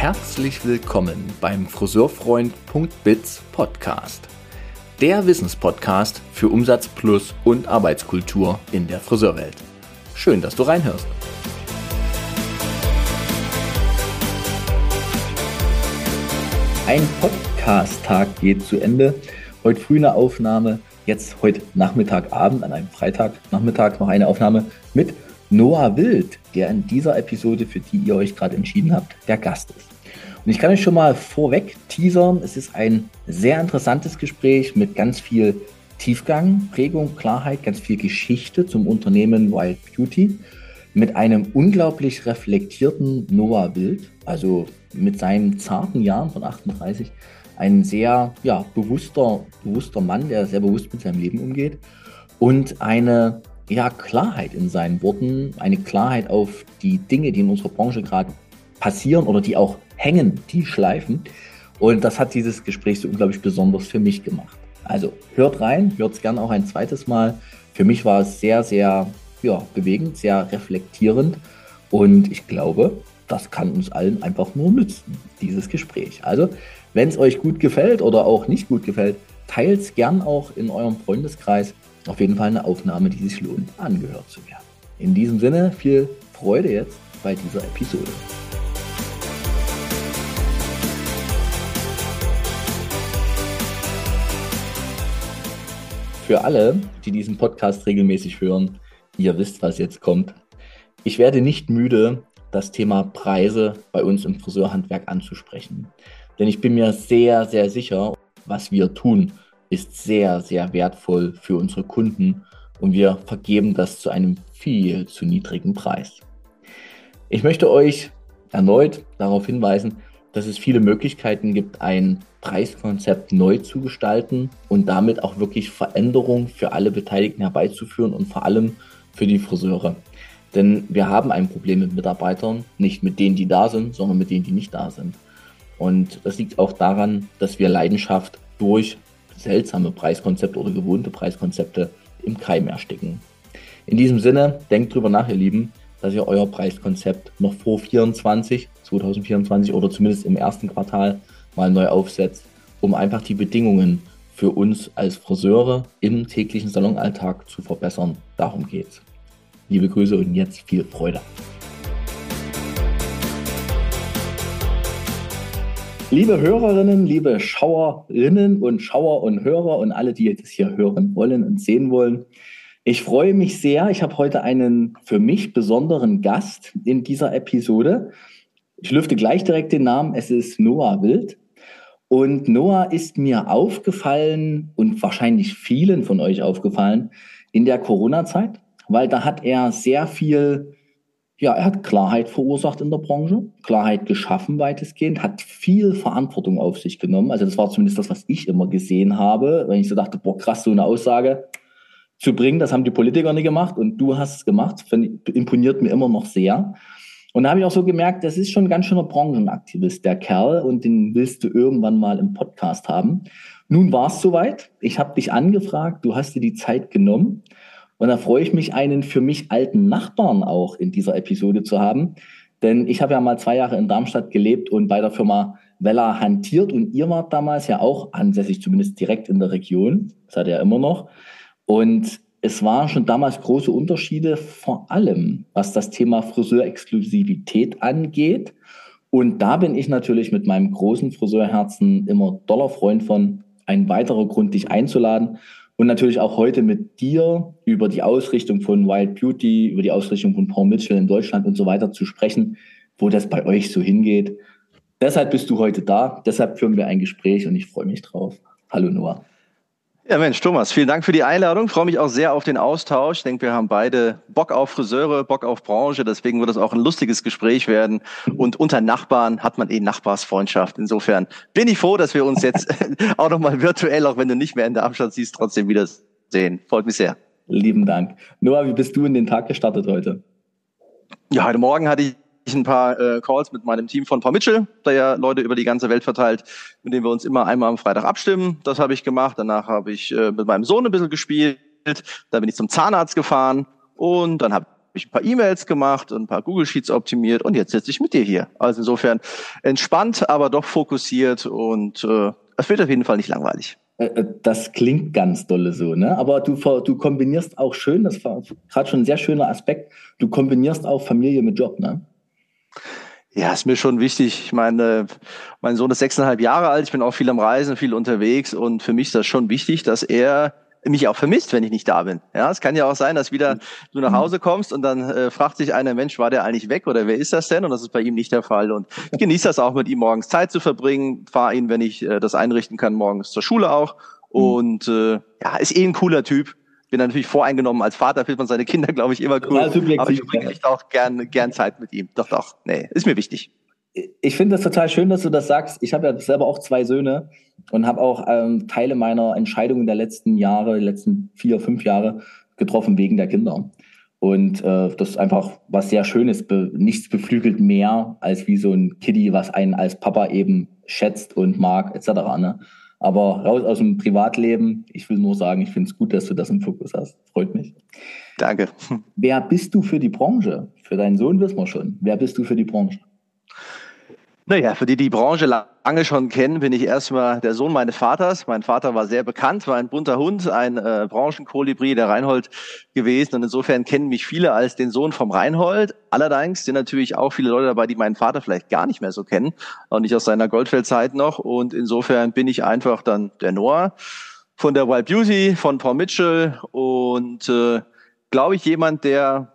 herzlich willkommen beim Friseurfreund.biz Podcast. Der Wissenspodcast für Umsatz plus und Arbeitskultur in der Friseurwelt. Schön, dass du reinhörst. Ein Podcast-Tag geht zu Ende. Heute früh eine Aufnahme, jetzt heute Nachmittag, Abend, an einem Freitag Nachmittag noch eine Aufnahme mit Noah Wild, der in dieser Episode, für die ihr euch gerade entschieden habt, der Gast ist. Und ich kann euch schon mal vorweg teasern, es ist ein sehr interessantes Gespräch mit ganz viel Tiefgang, Prägung, Klarheit, ganz viel Geschichte zum Unternehmen Wild Beauty, mit einem unglaublich reflektierten Noah Wild, also mit seinen zarten Jahren von 38, ein sehr ja, bewusster, bewusster Mann, der sehr bewusst mit seinem Leben umgeht und eine ja, Klarheit in seinen Worten, eine Klarheit auf die Dinge, die in unserer Branche gerade passieren oder die auch hängen, die schleifen. Und das hat dieses Gespräch so unglaublich besonders für mich gemacht. Also hört rein, hört es gerne auch ein zweites Mal. Für mich war es sehr, sehr ja, bewegend, sehr reflektierend. Und ich glaube, das kann uns allen einfach nur nützen, dieses Gespräch. Also, wenn es euch gut gefällt oder auch nicht gut gefällt, teilt es gern auch in eurem Freundeskreis auf jeden Fall eine Aufnahme, die sich lohnt, angehört zu werden. In diesem Sinne viel Freude jetzt bei dieser Episode. Für alle, die diesen Podcast regelmäßig hören, ihr wisst, was jetzt kommt. Ich werde nicht müde, das Thema Preise bei uns im Friseurhandwerk anzusprechen. Denn ich bin mir sehr, sehr sicher, was wir tun, ist sehr, sehr wertvoll für unsere Kunden und wir vergeben das zu einem viel zu niedrigen Preis. Ich möchte euch erneut darauf hinweisen, dass es viele Möglichkeiten gibt, ein Preiskonzept neu zu gestalten und damit auch wirklich Veränderungen für alle Beteiligten herbeizuführen und vor allem für die Friseure. Denn wir haben ein Problem mit Mitarbeitern, nicht mit denen, die da sind, sondern mit denen, die nicht da sind. Und das liegt auch daran, dass wir Leidenschaft durch seltsame Preiskonzepte oder gewohnte Preiskonzepte im Keim ersticken. In diesem Sinne, denkt drüber nach, ihr Lieben, dass ihr euer Preiskonzept noch vor 24, 2024 oder zumindest im ersten Quartal mal neu aufsetzt, um einfach die Bedingungen für uns als Friseure im täglichen Salonalltag zu verbessern. Darum geht's. Liebe Grüße und jetzt viel Freude. Liebe Hörerinnen, liebe Schauerinnen und Schauer und Hörer und alle, die jetzt hier hören wollen und sehen wollen, ich freue mich sehr. Ich habe heute einen für mich besonderen Gast in dieser Episode. Ich lüfte gleich direkt den Namen. Es ist Noah Wild. Und Noah ist mir aufgefallen und wahrscheinlich vielen von euch aufgefallen in der Corona-Zeit, weil da hat er sehr viel ja, er hat Klarheit verursacht in der Branche, Klarheit geschaffen weitestgehend, hat viel Verantwortung auf sich genommen. Also das war zumindest das, was ich immer gesehen habe, wenn ich so dachte, boah, krass, so eine Aussage zu bringen, das haben die Politiker nicht gemacht und du hast es gemacht, imponiert mir immer noch sehr. Und da habe ich auch so gemerkt, das ist schon ein ganz schöner Branchenaktivist, der Kerl, und den willst du irgendwann mal im Podcast haben. Nun war es soweit. Ich habe dich angefragt, du hast dir die Zeit genommen. Und da freue ich mich, einen für mich alten Nachbarn auch in dieser Episode zu haben. Denn ich habe ja mal zwei Jahre in Darmstadt gelebt und bei der Firma Vella hantiert und ihr wart damals ja auch ansässig, zumindest direkt in der Region. Das hat er immer noch. Und es waren schon damals große Unterschiede, vor allem was das Thema Friseurexklusivität angeht. Und da bin ich natürlich mit meinem großen Friseurherzen immer doller Freund von, ein weiterer Grund, dich einzuladen und natürlich auch heute mit dir über die Ausrichtung von Wild Beauty, über die Ausrichtung von Paul Mitchell in Deutschland und so weiter zu sprechen, wo das bei euch so hingeht. Deshalb bist du heute da, deshalb führen wir ein Gespräch und ich freue mich drauf. Hallo Noah. Ja, Mensch, Thomas, vielen Dank für die Einladung. Ich freue mich auch sehr auf den Austausch. Ich denke, wir haben beide Bock auf Friseure, Bock auf Branche. Deswegen wird es auch ein lustiges Gespräch werden. Und unter Nachbarn hat man eh Nachbarsfreundschaft. Insofern bin ich froh, dass wir uns jetzt auch nochmal virtuell, auch wenn du nicht mehr in der Darmstadt siehst, trotzdem wiedersehen. Freut mich sehr. Lieben Dank. Noah, wie bist du in den Tag gestartet heute? Ja, heute Morgen hatte ich ein paar äh, Calls mit meinem Team von Paul Mitchell, der ja Leute über die ganze Welt verteilt, mit denen wir uns immer einmal am Freitag abstimmen. Das habe ich gemacht. Danach habe ich äh, mit meinem Sohn ein bisschen gespielt. Dann bin ich zum Zahnarzt gefahren und dann habe ich ein paar E-Mails gemacht und ein paar Google Sheets optimiert und jetzt sitze ich mit dir hier. Also insofern entspannt, aber doch fokussiert und äh, es wird auf jeden Fall nicht langweilig. Äh, äh, das klingt ganz dolle so, ne? Aber du, du kombinierst auch schön, das war gerade schon ein sehr schöner Aspekt, du kombinierst auch Familie mit Job, ne? Ja, ist mir schon wichtig. Ich meine, mein Sohn ist sechseinhalb Jahre alt, ich bin auch viel am Reisen, viel unterwegs und für mich ist das schon wichtig, dass er mich auch vermisst, wenn ich nicht da bin. Ja, es kann ja auch sein, dass wieder du nach Hause kommst und dann äh, fragt sich einer, Mensch, war der eigentlich weg oder wer ist das denn? Und das ist bei ihm nicht der Fall. Und ich genieße das auch, mit ihm morgens Zeit zu verbringen, fahre ihn, wenn ich äh, das einrichten kann, morgens zur Schule auch. Mhm. Und äh, ja, ist eh ein cooler Typ. Bin natürlich voreingenommen als Vater, findet man seine Kinder, glaube ich, immer cool. Aber ich bringe echt auch gern, gern Zeit mit ihm. Doch, doch. Nee, ist mir wichtig ich finde das total schön, dass du das sagst. Ich habe ja selber auch zwei Söhne und habe auch ähm, Teile meiner Entscheidungen der letzten Jahre, die letzten vier, fünf Jahre getroffen wegen der Kinder. Und äh, das ist einfach was sehr Schönes. Be nichts beflügelt mehr als wie so ein Kitty, was einen als Papa eben schätzt und mag, etc. Ne? Aber raus aus dem Privatleben. Ich will nur sagen, ich finde es gut, dass du das im Fokus hast. Freut mich. Danke. Wer bist du für die Branche? Für deinen Sohn wissen wir schon. Wer bist du für die Branche? Naja, für die die Branche lange schon kennen, bin ich erstmal der Sohn meines Vaters. Mein Vater war sehr bekannt, war ein bunter Hund, ein äh, Branchenkolibri, der Reinhold gewesen. Und insofern kennen mich viele als den Sohn vom Reinhold. Allerdings sind natürlich auch viele Leute dabei, die meinen Vater vielleicht gar nicht mehr so kennen, auch nicht aus seiner Goldfeldzeit noch. Und insofern bin ich einfach dann der Noah von der Wild Beauty, von Paul Mitchell und äh, glaube ich jemand, der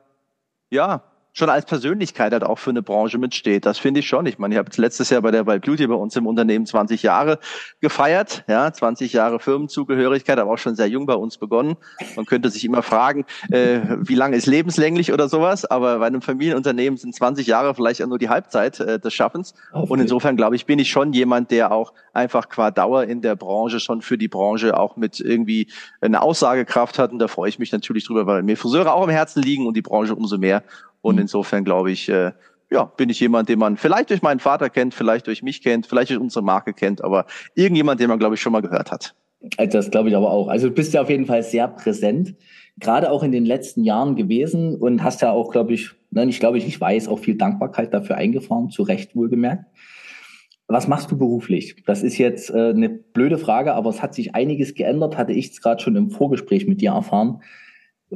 ja schon als Persönlichkeit halt auch für eine Branche mitsteht. Das finde ich schon. Ich meine, ich habe letztes Jahr bei der Wild Beauty bei uns im Unternehmen 20 Jahre gefeiert, ja, 20 Jahre Firmenzugehörigkeit, aber auch schon sehr jung bei uns begonnen. Man könnte sich immer fragen, äh, wie lange ist lebenslänglich oder sowas, aber bei einem Familienunternehmen sind 20 Jahre vielleicht auch nur die Halbzeit äh, des Schaffens. Okay. Und insofern glaube ich, bin ich schon jemand, der auch einfach qua Dauer in der Branche schon für die Branche auch mit irgendwie eine Aussagekraft hat. Und da freue ich mich natürlich drüber, weil mir Friseure auch am Herzen liegen und die Branche umso mehr. Und mhm. insofern glaube ich, äh, ja, bin ich jemand, den man vielleicht durch meinen Vater kennt, vielleicht durch mich kennt, vielleicht durch unsere Marke kennt, aber irgendjemand, den man, glaube ich, schon mal gehört hat. Also das glaube ich aber auch. Also du bist ja auf jeden Fall sehr präsent, gerade auch in den letzten Jahren gewesen und hast ja auch, glaube ich, ne, ich glaube, ich weiß, auch viel Dankbarkeit dafür eingefahren, zu Recht wohlgemerkt. Was machst du beruflich? Das ist jetzt äh, eine blöde Frage, aber es hat sich einiges geändert, hatte ich es gerade schon im Vorgespräch mit dir erfahren.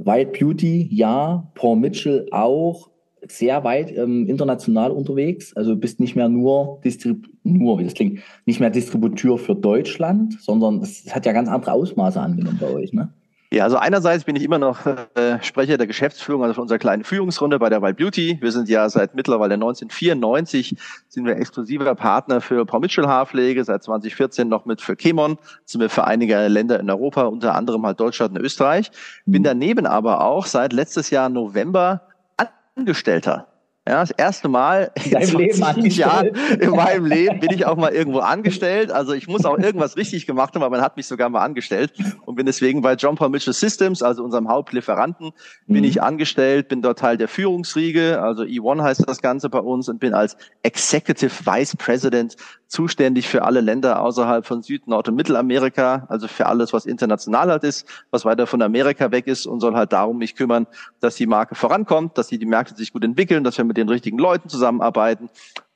White Beauty, ja, Paul Mitchell auch, sehr weit ähm, international unterwegs. Also bist nicht mehr nur, Distrib nur, wie das klingt, nicht mehr Distributeur für Deutschland, sondern es hat ja ganz andere Ausmaße angenommen bei euch, ne? Ja, also einerseits bin ich immer noch äh, Sprecher der Geschäftsführung, also von unserer kleinen Führungsrunde bei der Wild Beauty. Wir sind ja seit mittlerweile 1994 sind wir exklusiver Partner für Paul Mitchell Haarpflege, seit 2014 noch mit für Chemon, sind wir für einige Länder in Europa, unter anderem halt Deutschland und Österreich. Bin mhm. daneben aber auch seit letztes Jahr November Angestellter ja, das erste Mal in, in 20 Jahren in meinem Leben bin ich auch mal irgendwo angestellt. Also ich muss auch irgendwas richtig gemacht haben, aber man hat mich sogar mal angestellt und bin deswegen bei John Paul Mitchell Systems, also unserem Hauptlieferanten, bin mhm. ich angestellt, bin dort Teil der Führungsriege, also E1 heißt das Ganze bei uns und bin als Executive Vice President zuständig für alle Länder außerhalb von Süd-, Nord- und Mittelamerika, also für alles, was international halt ist, was weiter von Amerika weg ist und soll halt darum mich kümmern, dass die Marke vorankommt, dass die, die Märkte sich gut entwickeln, dass wir mit den richtigen Leuten zusammenarbeiten.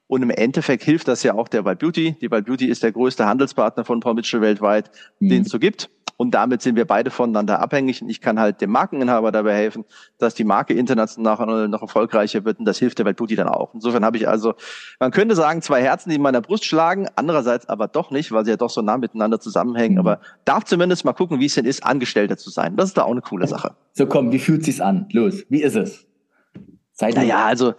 Und im Endeffekt hilft das ja auch der Wild Beauty. Die Wild Beauty ist der größte Handelspartner von Paul Mitchell weltweit, mhm. den es so gibt. Und damit sind wir beide voneinander abhängig. Und ich kann halt dem Markeninhaber dabei helfen, dass die Marke international noch erfolgreicher wird. Und das hilft der Welt dann auch. Insofern habe ich also, man könnte sagen, zwei Herzen, die in meiner Brust schlagen. Andererseits aber doch nicht, weil sie ja doch so nah miteinander zusammenhängen. Mhm. Aber darf zumindest mal gucken, wie es denn ist, Angestellter zu sein. Das ist da auch eine coole Sache. So komm, wie fühlt sich's an? Los, wie ist es? Seid naja, also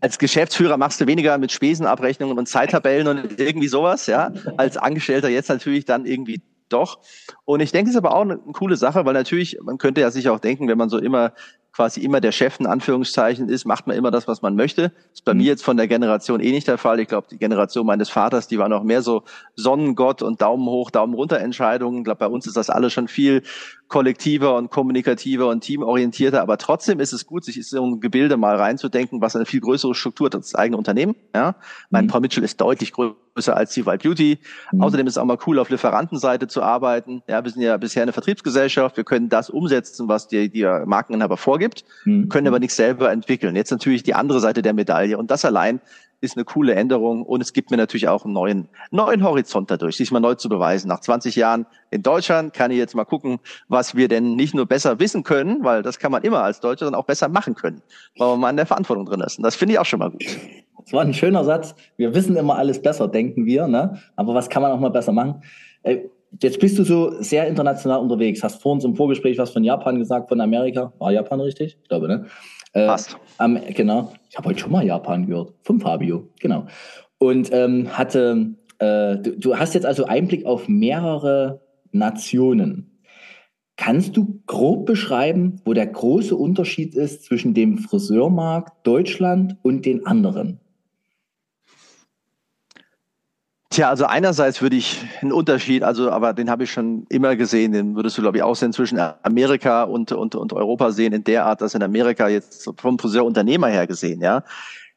als Geschäftsführer machst du weniger mit Spesenabrechnungen und Zeittabellen und irgendwie sowas, ja. Als Angestellter jetzt natürlich dann irgendwie doch. Und ich denke, es ist aber auch eine, eine coole Sache, weil natürlich, man könnte ja sich auch denken, wenn man so immer quasi immer der Chef in Anführungszeichen ist, macht man immer das, was man möchte. Das ist bei mhm. mir jetzt von der Generation eh nicht der Fall. Ich glaube, die Generation meines Vaters, die war noch mehr so Sonnengott und Daumen hoch, Daumen runter Entscheidungen. Ich glaube, bei uns ist das alles schon viel kollektiver und kommunikativer und teamorientierter, aber trotzdem ist es gut, sich in so ein Gebilde mal reinzudenken, was eine viel größere Struktur hat als das eigene Unternehmen. Ja? Mein mhm. Paul Mitchell ist deutlich größer als die Wild Beauty. Mhm. Außerdem ist es auch mal cool, auf Lieferantenseite zu arbeiten. Ja, wir sind ja bisher eine Vertriebsgesellschaft. Wir können das umsetzen, was die, die Markeninhaber vorgibt, mhm. können aber nichts selber entwickeln. Jetzt natürlich die andere Seite der Medaille. Und das allein ist eine coole Änderung und es gibt mir natürlich auch einen neuen, neuen Horizont dadurch, sich mal neu zu beweisen. Nach 20 Jahren in Deutschland kann ich jetzt mal gucken, was wir denn nicht nur besser wissen können, weil das kann man immer als Deutscher, sondern auch besser machen können, weil man mal in der Verantwortung drin ist. Und das finde ich auch schon mal gut. Das war ein schöner Satz. Wir wissen immer alles besser, denken wir, ne? Aber was kann man auch mal besser machen? Äh, jetzt bist du so sehr international unterwegs. Hast vor uns im Vorgespräch was von Japan gesagt, von Amerika. War Japan richtig? Ich glaube, ne? Äh, Passt. Am, genau. Ich habe heute schon mal Japan gehört. Vom Fabio. Genau. Und ähm, hatte, äh, du, du hast jetzt also Einblick auf mehrere Nationen. Kannst du grob beschreiben, wo der große Unterschied ist zwischen dem Friseurmarkt Deutschland und den anderen? Tja, also einerseits würde ich einen Unterschied, also aber den habe ich schon immer gesehen, den würdest du glaube ich auch sehen zwischen Amerika und, und, und Europa sehen, in der Art, dass in Amerika jetzt vom Friseurunternehmer her gesehen, ja,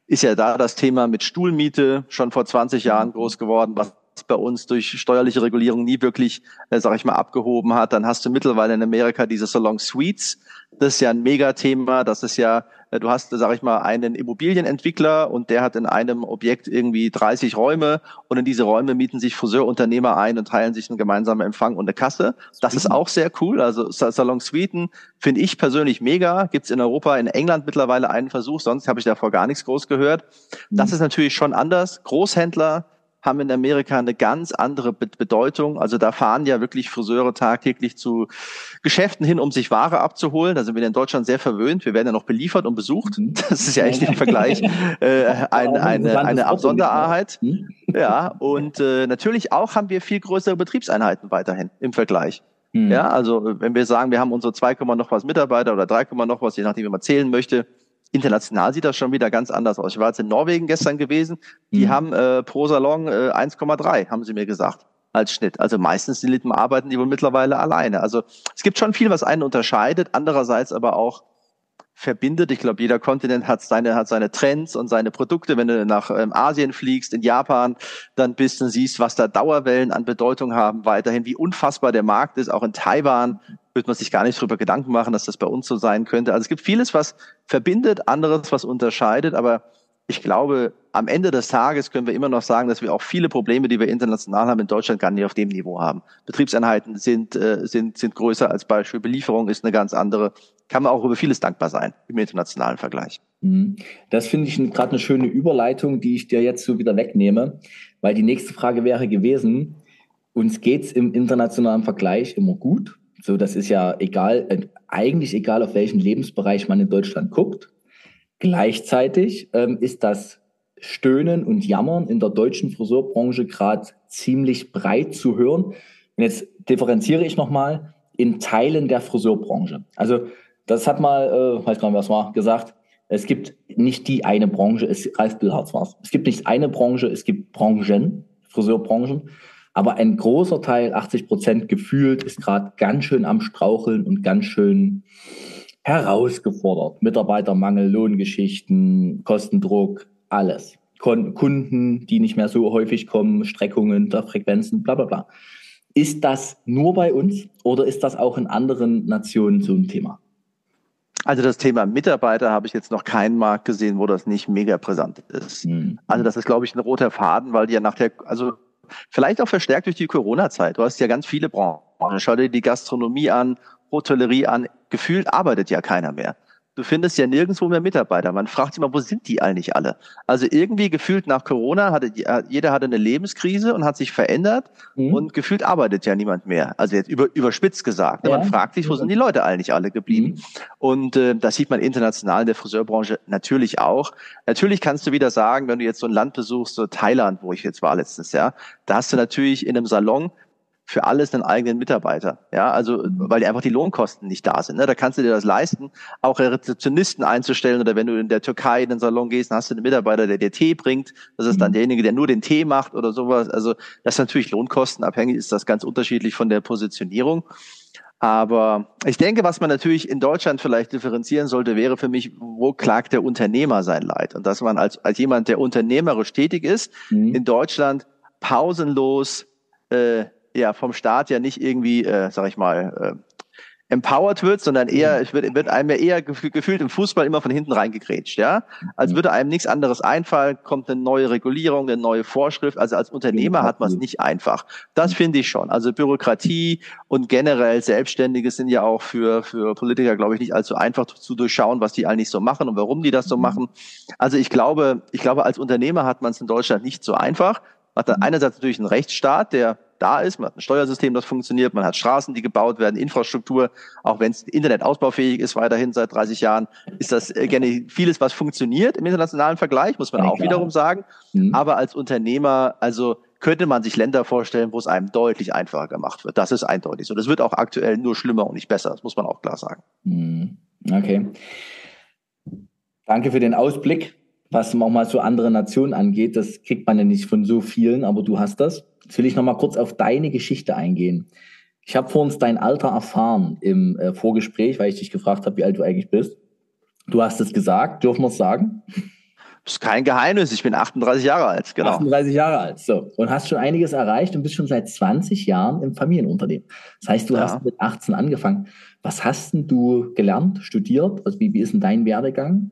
ist ja da das Thema mit Stuhlmiete schon vor 20 Jahren groß geworden, was bei uns durch steuerliche Regulierung nie wirklich, äh, sag ich mal, abgehoben hat. Dann hast du mittlerweile in Amerika diese Salon Suites. Das ist ja ein Megathema. Das ist ja du hast, sage ich mal, einen Immobilienentwickler und der hat in einem Objekt irgendwie 30 Räume und in diese Räume mieten sich Friseurunternehmer ein und teilen sich einen gemeinsamen Empfang und eine Kasse. Das ist auch sehr cool. Also Salon Suiten finde ich persönlich mega. Gibt es in Europa, in England mittlerweile einen Versuch, sonst habe ich davor gar nichts groß gehört. Das mhm. ist natürlich schon anders. Großhändler, haben in Amerika eine ganz andere Bedeutung. Also da fahren ja wirklich Friseure tagtäglich zu Geschäften hin, um sich Ware abzuholen. Da sind wir in Deutschland sehr verwöhnt. Wir werden ja noch beliefert und besucht. Mhm. Das ist ja echt im Vergleich äh, ein, eine, eine Absonderheit. Mhm. Ja, und äh, natürlich auch haben wir viel größere Betriebseinheiten weiterhin im Vergleich. Mhm. Ja, also wenn wir sagen, wir haben unsere 2, noch was Mitarbeiter oder 3, noch was, je nachdem, wie man zählen möchte, international sieht das schon wieder ganz anders aus. Ich war jetzt in Norwegen gestern gewesen, die mhm. haben äh, pro Salon äh, 1,3, haben sie mir gesagt, als Schnitt. Also meistens die Lippen arbeiten die wohl mittlerweile alleine. Also es gibt schon viel, was einen unterscheidet, andererseits aber auch verbindet. Ich glaube, jeder Kontinent hat seine, hat seine Trends und seine Produkte. Wenn du nach ähm, Asien fliegst, in Japan, dann bist und siehst, was da Dauerwellen an Bedeutung haben, weiterhin, wie unfassbar der Markt ist. Auch in Taiwan wird man sich gar nicht darüber Gedanken machen, dass das bei uns so sein könnte. Also es gibt vieles, was verbindet, anderes, was unterscheidet, aber ich glaube, am Ende des Tages können wir immer noch sagen, dass wir auch viele Probleme, die wir international haben, in Deutschland gar nicht auf dem Niveau haben. Betriebseinheiten sind, äh, sind, sind größer als Beispiel. Belieferung ist eine ganz andere. Kann man auch über vieles dankbar sein im internationalen Vergleich. Mhm. Das finde ich gerade eine schöne Überleitung, die ich dir jetzt so wieder wegnehme, weil die nächste Frage wäre gewesen, uns geht's im internationalen Vergleich immer gut. So, das ist ja egal, äh, eigentlich egal, auf welchen Lebensbereich man in Deutschland guckt. Gleichzeitig ähm, ist das Stöhnen und Jammern in der deutschen Friseurbranche gerade ziemlich breit zu hören. Und jetzt differenziere ich nochmal in Teilen der Friseurbranche. Also das hat mal, äh, weiß gar nicht, was war, gesagt, es gibt nicht die eine Branche, es Ralf Billharz war Es gibt nicht eine Branche, es gibt Branchen, Friseurbranchen. Aber ein großer Teil, 80 Prozent gefühlt, ist gerade ganz schön am Straucheln und ganz schön herausgefordert. Mitarbeitermangel, Lohngeschichten, Kostendruck, alles. Kunden, die nicht mehr so häufig kommen, Streckungen der Frequenzen, bla bla bla. Ist das nur bei uns oder ist das auch in anderen Nationen so ein Thema? Also das Thema Mitarbeiter habe ich jetzt noch keinen Markt gesehen, wo das nicht mega präsent ist. Mhm. Also das ist, glaube ich, ein roter Faden, weil die ja nach der, also vielleicht auch verstärkt durch die Corona-Zeit. Du hast ja ganz viele Branchen. Schau dir die Gastronomie an, Hotellerie an, gefühlt arbeitet ja keiner mehr. Du findest ja nirgendwo mehr Mitarbeiter. Man fragt sich mal, wo sind die eigentlich alle? Also irgendwie gefühlt nach Corona hatte jeder hatte eine Lebenskrise und hat sich verändert mhm. und gefühlt arbeitet ja niemand mehr. Also jetzt über, überspitzt gesagt. Ne? Ja. Man fragt sich, wo sind die Leute eigentlich alle geblieben? Mhm. Und äh, das sieht man international in der Friseurbranche natürlich auch. Natürlich kannst du wieder sagen, wenn du jetzt so ein Land besuchst, so Thailand, wo ich jetzt war letztes Jahr, da hast du natürlich in einem Salon für alles einen eigenen Mitarbeiter. Ja, also weil die einfach die Lohnkosten nicht da sind. Ne? Da kannst du dir das leisten, auch Rezeptionisten einzustellen oder wenn du in der Türkei in den Salon gehst, dann hast du einen Mitarbeiter, der dir Tee bringt. Das ist dann mhm. derjenige, der nur den Tee macht oder sowas. Also das ist natürlich lohnkostenabhängig, ist das ganz unterschiedlich von der Positionierung. Aber ich denke, was man natürlich in Deutschland vielleicht differenzieren sollte, wäre für mich, wo klagt der Unternehmer sein Leid? Und dass man als, als jemand, der unternehmerisch tätig ist, mhm. in Deutschland pausenlos äh, ja vom Staat ja nicht irgendwie, äh, sag ich mal, äh, empowered wird, sondern eher, es wird, wird einem ja eher gefühlt im Fußball immer von hinten reingegrätscht, ja. Als mhm. würde einem nichts anderes einfallen, kommt eine neue Regulierung, eine neue Vorschrift. Also als Unternehmer hat man es nicht einfach. Das mhm. finde ich schon. Also Bürokratie und generell Selbstständige sind ja auch für, für Politiker, glaube ich, nicht allzu einfach zu durchschauen, was die eigentlich so machen und warum die das so mhm. machen. Also ich glaube, ich glaube, als Unternehmer hat man es in Deutschland nicht so einfach. Man hat einerseits natürlich einen Rechtsstaat, der da ist. Man hat ein Steuersystem, das funktioniert. Man hat Straßen, die gebaut werden, Infrastruktur. Auch wenn es Internet ausbaufähig ist, weiterhin seit 30 Jahren, ist das äh, gerne vieles, was funktioniert im internationalen Vergleich, muss man ja, auch klar. wiederum sagen. Mhm. Aber als Unternehmer, also könnte man sich Länder vorstellen, wo es einem deutlich einfacher gemacht wird. Das ist eindeutig so. Das wird auch aktuell nur schlimmer und nicht besser. Das muss man auch klar sagen. Mhm. Okay. Danke für den Ausblick was auch mal so andere Nationen angeht. Das kriegt man ja nicht von so vielen, aber du hast das. Jetzt will ich noch mal kurz auf deine Geschichte eingehen. Ich habe vor uns dein Alter erfahren im äh, Vorgespräch, weil ich dich gefragt habe, wie alt du eigentlich bist. Du hast es gesagt, dürfen wir es sagen? Das ist kein Geheimnis, ich bin 38 Jahre alt, genau. 38 Jahre alt, so. Und hast schon einiges erreicht und bist schon seit 20 Jahren im Familienunternehmen. Das heißt, du ja. hast mit 18 angefangen. Was hast denn du gelernt, studiert? Also wie, wie ist denn dein Werdegang?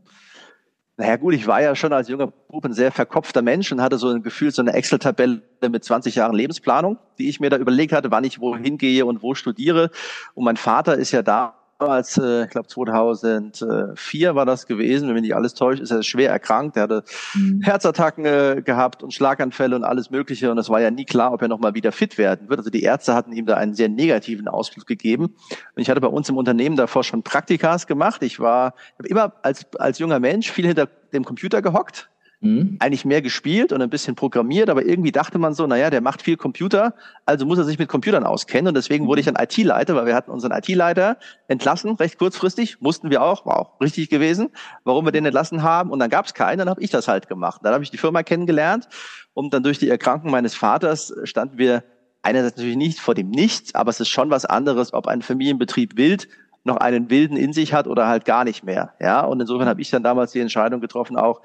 Naja gut, ich war ja schon als junger Bub ein sehr verkopfter Mensch und hatte so ein Gefühl, so eine Excel-Tabelle mit 20 Jahren Lebensplanung, die ich mir da überlegt hatte, wann ich wohin gehe und wo studiere. Und mein Vater ist ja da damals, äh, ich glaube 2004 war das gewesen, wenn mich nicht alles täuscht, ist er schwer erkrankt. Er hatte mhm. Herzattacken äh, gehabt und Schlaganfälle und alles Mögliche. Und es war ja nie klar, ob er nochmal wieder fit werden wird. Also die Ärzte hatten ihm da einen sehr negativen Ausflug gegeben. Und ich hatte bei uns im Unternehmen davor schon Praktikas gemacht. Ich war ich immer als, als junger Mensch viel hinter dem Computer gehockt mhm. eigentlich mehr gespielt und ein bisschen programmiert, aber irgendwie dachte man so, naja, der macht viel Computer, also muss er sich mit Computern auskennen und deswegen wurde ich dann IT-Leiter, weil wir hatten unseren IT-Leiter entlassen, recht kurzfristig, mussten wir auch, war auch richtig gewesen, warum wir den entlassen haben und dann gab es keinen, dann habe ich das halt gemacht. Dann habe ich die Firma kennengelernt und dann durch die Erkrankung meines Vaters standen wir einerseits natürlich nicht vor dem Nichts, aber es ist schon was anderes, ob ein Familienbetrieb wild noch einen Wilden in sich hat oder halt gar nicht mehr. Ja, und insofern habe ich dann damals die Entscheidung getroffen, auch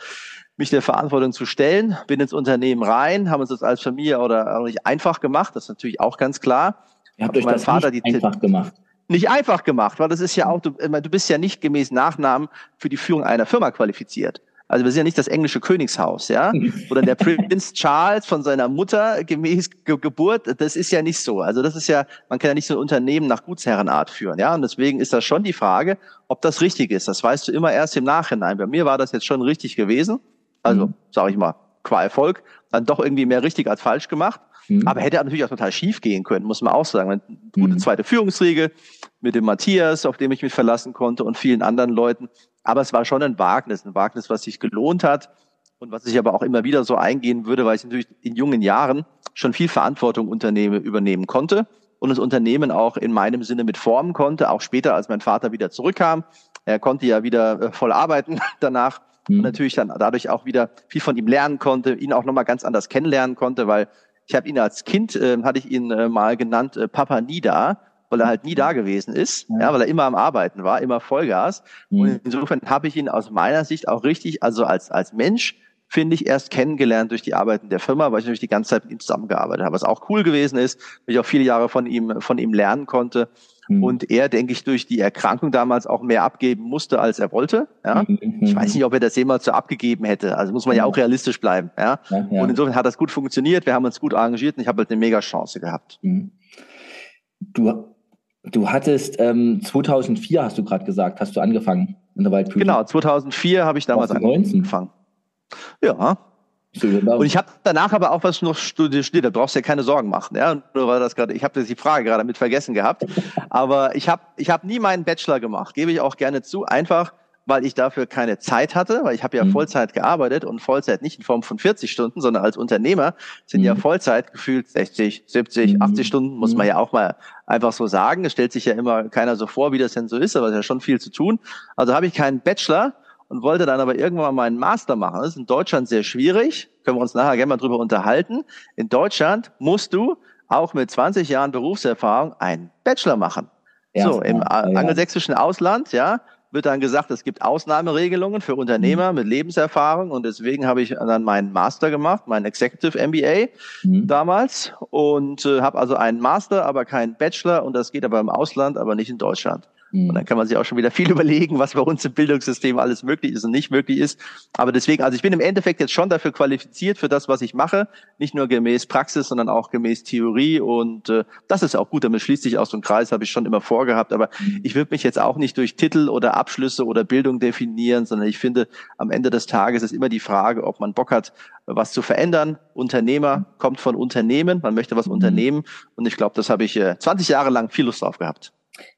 mich der Verantwortung zu stellen, bin ins Unternehmen rein, haben uns das als Familie oder auch nicht einfach gemacht, das ist natürlich auch ganz klar. Ihr habt euch das Vater nicht einfach gemacht. Nicht einfach gemacht, weil das ist ja auch, du, du bist ja nicht gemäß Nachnamen für die Führung einer Firma qualifiziert. Also wir sind ja nicht das englische Königshaus, ja, oder der Prinz Charles von seiner Mutter gemäß Ge Geburt. Das ist ja nicht so. Also das ist ja, man kann ja nicht so ein Unternehmen nach Gutsherrenart führen, ja. Und deswegen ist das schon die Frage, ob das richtig ist. Das weißt du immer erst im Nachhinein. Bei mir war das jetzt schon richtig gewesen. Also, mhm. sage ich mal, qua Erfolg, dann doch irgendwie mehr richtig als falsch gemacht. Mhm. Aber hätte natürlich auch total schief gehen können, muss man auch sagen. Eine gute mhm. zweite Führungsriege mit dem Matthias, auf dem ich mich verlassen konnte und vielen anderen Leuten. Aber es war schon ein Wagnis, ein Wagnis, was sich gelohnt hat und was ich aber auch immer wieder so eingehen würde, weil ich natürlich in jungen Jahren schon viel Verantwortung unternehme, übernehmen konnte und das Unternehmen auch in meinem Sinne mit formen konnte, auch später, als mein Vater wieder zurückkam. Er konnte ja wieder äh, voll arbeiten danach mhm. und natürlich dann dadurch auch wieder viel von ihm lernen konnte, ihn auch nochmal ganz anders kennenlernen konnte, weil ich habe ihn als Kind, äh, hatte ich ihn äh, mal genannt, äh, Papa Nida, weil er halt nie da gewesen ist, ja, ja weil er immer am Arbeiten war, immer Vollgas. Mhm. Und insofern habe ich ihn aus meiner Sicht auch richtig, also als, als Mensch, finde ich, erst kennengelernt durch die Arbeiten der Firma, weil ich natürlich die ganze Zeit mit ihm zusammengearbeitet habe. Was auch cool gewesen ist, weil ich auch viele Jahre von ihm, von ihm lernen konnte. Mhm. Und er, denke ich, durch die Erkrankung damals auch mehr abgeben musste, als er wollte. Ja? Mhm. Ich weiß nicht, ob er das jemals so abgegeben hätte. Also muss man ja auch realistisch bleiben. Ja? ja, ja. Und insofern hat das gut funktioniert. Wir haben uns gut arrangiert und ich habe halt eine mega Chance gehabt. Mhm. Du, du hattest ähm, 2004, hast du gerade gesagt, hast du angefangen in der Waldbühne. Genau, 2004 habe ich damals angefangen. Ja, und ich habe danach aber auch was noch studiert, da brauchst du ja keine Sorgen machen, ja, nur weil das gerade, ich habe die Frage gerade mit vergessen gehabt, aber ich habe ich hab nie meinen Bachelor gemacht, gebe ich auch gerne zu, einfach weil ich dafür keine Zeit hatte, weil ich habe ja mhm. Vollzeit gearbeitet und Vollzeit nicht in Form von 40 Stunden, sondern als Unternehmer sind mhm. ja Vollzeit gefühlt 60, 70, mhm. 80 Stunden, muss man mhm. ja auch mal einfach so sagen. Es stellt sich ja immer keiner so vor, wie das denn so ist, aber es ist ja schon viel zu tun. Also habe ich keinen Bachelor und wollte dann aber irgendwann mal einen Master machen. Das ist in Deutschland sehr schwierig. Können wir uns nachher gerne mal drüber unterhalten. In Deutschland musst du auch mit 20 Jahren Berufserfahrung einen Bachelor machen. so, im ja, angelsächsischen Ausland, ja, wird dann gesagt, es gibt Ausnahmeregelungen für Unternehmer mhm. mit Lebenserfahrung und deswegen habe ich dann meinen Master gemacht, meinen Executive MBA mhm. damals und äh, habe also einen Master, aber keinen Bachelor und das geht aber im Ausland, aber nicht in Deutschland. Und dann kann man sich auch schon wieder viel überlegen, was bei uns im Bildungssystem alles möglich ist und nicht möglich ist. Aber deswegen, also ich bin im Endeffekt jetzt schon dafür qualifiziert für das, was ich mache. Nicht nur gemäß Praxis, sondern auch gemäß Theorie. Und äh, das ist auch gut. Damit schließt sich aus so ein Kreis, habe ich schon immer vorgehabt. Aber mhm. ich würde mich jetzt auch nicht durch Titel oder Abschlüsse oder Bildung definieren, sondern ich finde, am Ende des Tages ist immer die Frage, ob man Bock hat, was zu verändern. Unternehmer kommt von Unternehmen. Man möchte was mhm. unternehmen. Und ich glaube, das habe ich äh, 20 Jahre lang viel Lust drauf gehabt.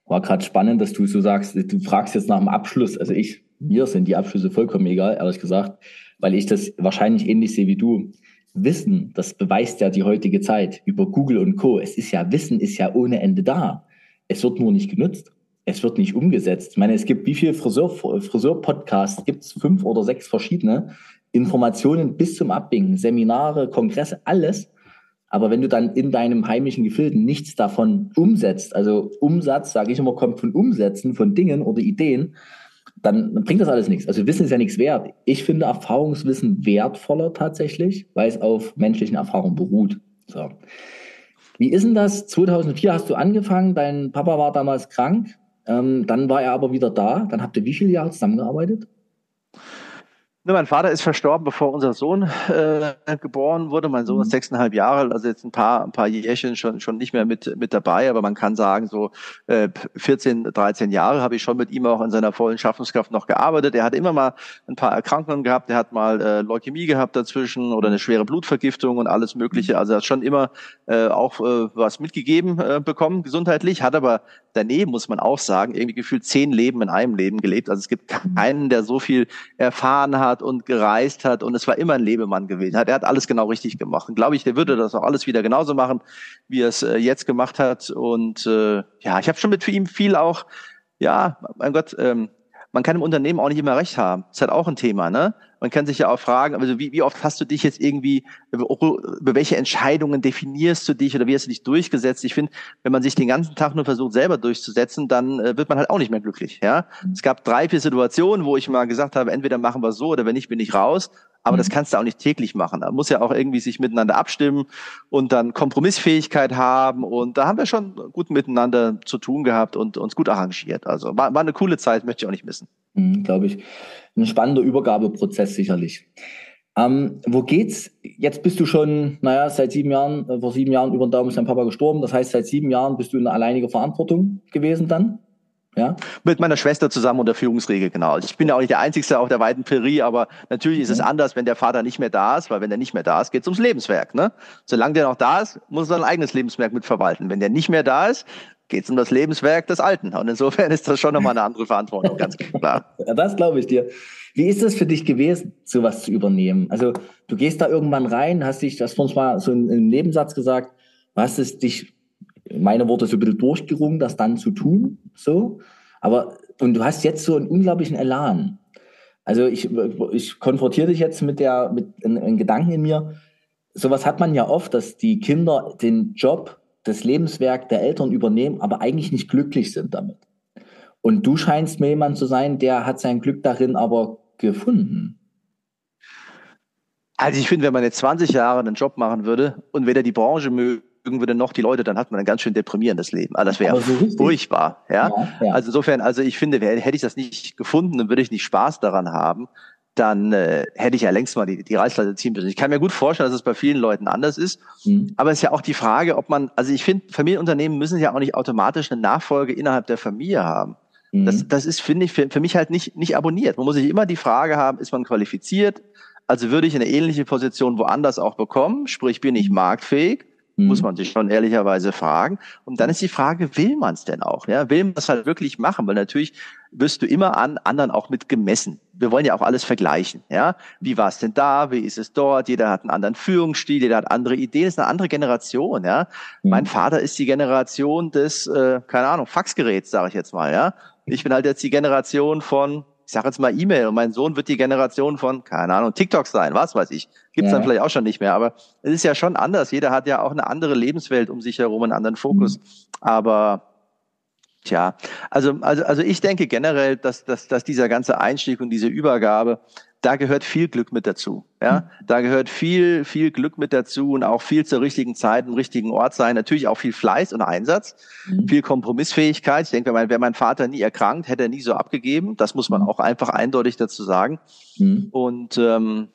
War gerade spannend, dass du so sagst, du fragst jetzt nach dem Abschluss. Also ich, mir sind die Abschlüsse vollkommen egal, ehrlich gesagt, weil ich das wahrscheinlich ähnlich sehe wie du. Wissen, das beweist ja die heutige Zeit über Google und Co. Es ist ja, Wissen ist ja ohne Ende da. Es wird nur nicht genutzt. Es wird nicht umgesetzt. Ich meine, es gibt wie viele Friseur, Friseur-Podcasts? Gibt es fünf oder sechs verschiedene? Informationen bis zum Abwinken, Seminare, Kongresse, alles. Aber wenn du dann in deinem heimischen Gefilden nichts davon umsetzt, also Umsatz, sage ich immer, kommt von Umsetzen von Dingen oder Ideen, dann, bringt das alles nichts. Also Wissen ist ja nichts wert. Ich finde Erfahrungswissen wertvoller tatsächlich, weil es auf menschlichen Erfahrungen beruht. So. Wie ist denn das? 2004 hast du angefangen, dein Papa war damals krank, ähm, dann war er aber wieder da. Dann habt ihr wie viele Jahre zusammengearbeitet? Ne, mein Vater ist verstorben, bevor unser Sohn äh, geboren wurde. Mein Sohn mhm. ist sechseinhalb Jahre also jetzt ein paar, ein paar Jährchen schon, schon nicht mehr mit, mit dabei. Aber man kann sagen, so äh, 14, 13 Jahre habe ich schon mit ihm auch in seiner vollen Schaffenskraft noch gearbeitet. Er hat immer mal ein paar Erkrankungen gehabt. Er hat mal äh, Leukämie gehabt dazwischen oder eine schwere Blutvergiftung und alles Mögliche. Also er hat schon immer äh, auch äh, was mitgegeben äh, bekommen, gesundheitlich. Hat aber daneben, muss man auch sagen, irgendwie gefühlt zehn Leben in einem Leben gelebt. Also es gibt keinen, der so viel erfahren hat hat und gereist hat und es war immer ein Lebemann gewesen. Er hat alles genau richtig gemacht. Glaube ich, der würde das auch alles wieder genauso machen, wie er es äh, jetzt gemacht hat. Und äh, ja, ich habe schon mit ihn viel auch, ja, mein Gott, ähm, man kann im Unternehmen auch nicht immer recht haben. Das ist halt auch ein Thema, ne? Man kann sich ja auch fragen, also wie, wie oft hast du dich jetzt irgendwie, über welche Entscheidungen definierst du dich oder wie hast du dich durchgesetzt? Ich finde, wenn man sich den ganzen Tag nur versucht, selber durchzusetzen, dann äh, wird man halt auch nicht mehr glücklich. Ja, mhm. Es gab drei, vier Situationen, wo ich mal gesagt habe, entweder machen wir so oder wenn nicht, bin ich raus. Aber mhm. das kannst du auch nicht täglich machen. Da muss ja auch irgendwie sich miteinander abstimmen und dann Kompromissfähigkeit haben. Und da haben wir schon gut miteinander zu tun gehabt und uns gut arrangiert. Also war, war eine coole Zeit, möchte ich auch nicht missen. Mhm, Glaube ich ein spannender Übergabeprozess sicherlich. Ähm, wo geht's? Jetzt bist du schon, naja, seit sieben Jahren, äh, vor sieben Jahren über den Daumen ist dein Papa gestorben. Das heißt, seit sieben Jahren bist du in alleiniger Verantwortung gewesen dann? Ja? Mit meiner Schwester zusammen unter Führungsregel, genau. Ich bin ja auch nicht der Einzige auf der weiten Prärie, aber natürlich ist es anders, wenn der Vater nicht mehr da ist, weil wenn er nicht mehr da ist, geht es ums Lebenswerk. Ne? Solange der noch da ist, muss er sein eigenes Lebenswerk mitverwalten. Wenn der nicht mehr da ist, geht es um das Lebenswerk des Alten. Und insofern ist das schon nochmal eine andere Verantwortung, ganz klar. Ja, das glaube ich dir. Wie ist es für dich gewesen, sowas zu übernehmen? Also du gehst da irgendwann rein, hast dich, das uns mal so im Nebensatz gesagt, hast es dich, meine Worte, so ein bisschen durchgerungen, das dann zu tun, so. Aber, und du hast jetzt so einen unglaublichen Elan. Also ich, ich konfrontiere dich jetzt mit der, mit einem Gedanken in mir. Sowas hat man ja oft, dass die Kinder den Job das Lebenswerk der Eltern übernehmen, aber eigentlich nicht glücklich sind damit. Und du scheinst mir jemand zu sein, der hat sein Glück darin aber gefunden. Also ich finde, wenn man jetzt 20 Jahre einen Job machen würde und weder die Branche mögen würde noch die Leute, dann hat man ein ganz schön deprimierendes Leben. Also das wäre so furchtbar. Ja? Ja, ja? Also insofern, also ich finde, hätte ich das nicht gefunden, dann würde ich nicht Spaß daran haben dann äh, hätte ich ja längst mal die, die Reißleiter ziehen müssen. Ich kann mir gut vorstellen, dass es bei vielen Leuten anders ist. Mhm. Aber es ist ja auch die Frage, ob man, also ich finde, Familienunternehmen müssen ja auch nicht automatisch eine Nachfolge innerhalb der Familie haben. Mhm. Das, das ist, finde ich, für, für mich halt nicht, nicht abonniert. Man muss sich immer die Frage haben, ist man qualifiziert? Also würde ich eine ähnliche Position woanders auch bekommen? Sprich, bin ich marktfähig? muss mhm. man sich schon ehrlicherweise fragen. Und dann ist die Frage, will man es denn auch? Ja, will man es halt wirklich machen? Weil natürlich wirst du immer an anderen auch mit gemessen. Wir wollen ja auch alles vergleichen. Ja, wie war es denn da? Wie ist es dort? Jeder hat einen anderen Führungsstil, jeder hat andere Ideen. Das ist eine andere Generation. Ja, mhm. mein Vater ist die Generation des, äh, keine Ahnung, Faxgeräts, sage ich jetzt mal. Ja, ich bin halt jetzt die Generation von ich sage jetzt mal E-Mail und mein Sohn wird die Generation von, keine Ahnung, TikTok sein, was weiß ich. Gibt's ja. dann vielleicht auch schon nicht mehr, aber es ist ja schon anders. Jeder hat ja auch eine andere Lebenswelt um sich herum, einen anderen Fokus. Mhm. Aber Tja, also, also, also ich denke generell, dass, dass, dass dieser ganze Einstieg und diese Übergabe, da gehört viel Glück mit dazu. Ja, da gehört viel, viel Glück mit dazu und auch viel zur richtigen Zeit im richtigen Ort sein. Natürlich auch viel Fleiß und Einsatz, mhm. viel Kompromissfähigkeit. Ich denke, wäre mein Vater nie erkrankt, hätte er nie so abgegeben. Das muss man mhm. auch einfach eindeutig dazu sagen. Mhm. Und ähm,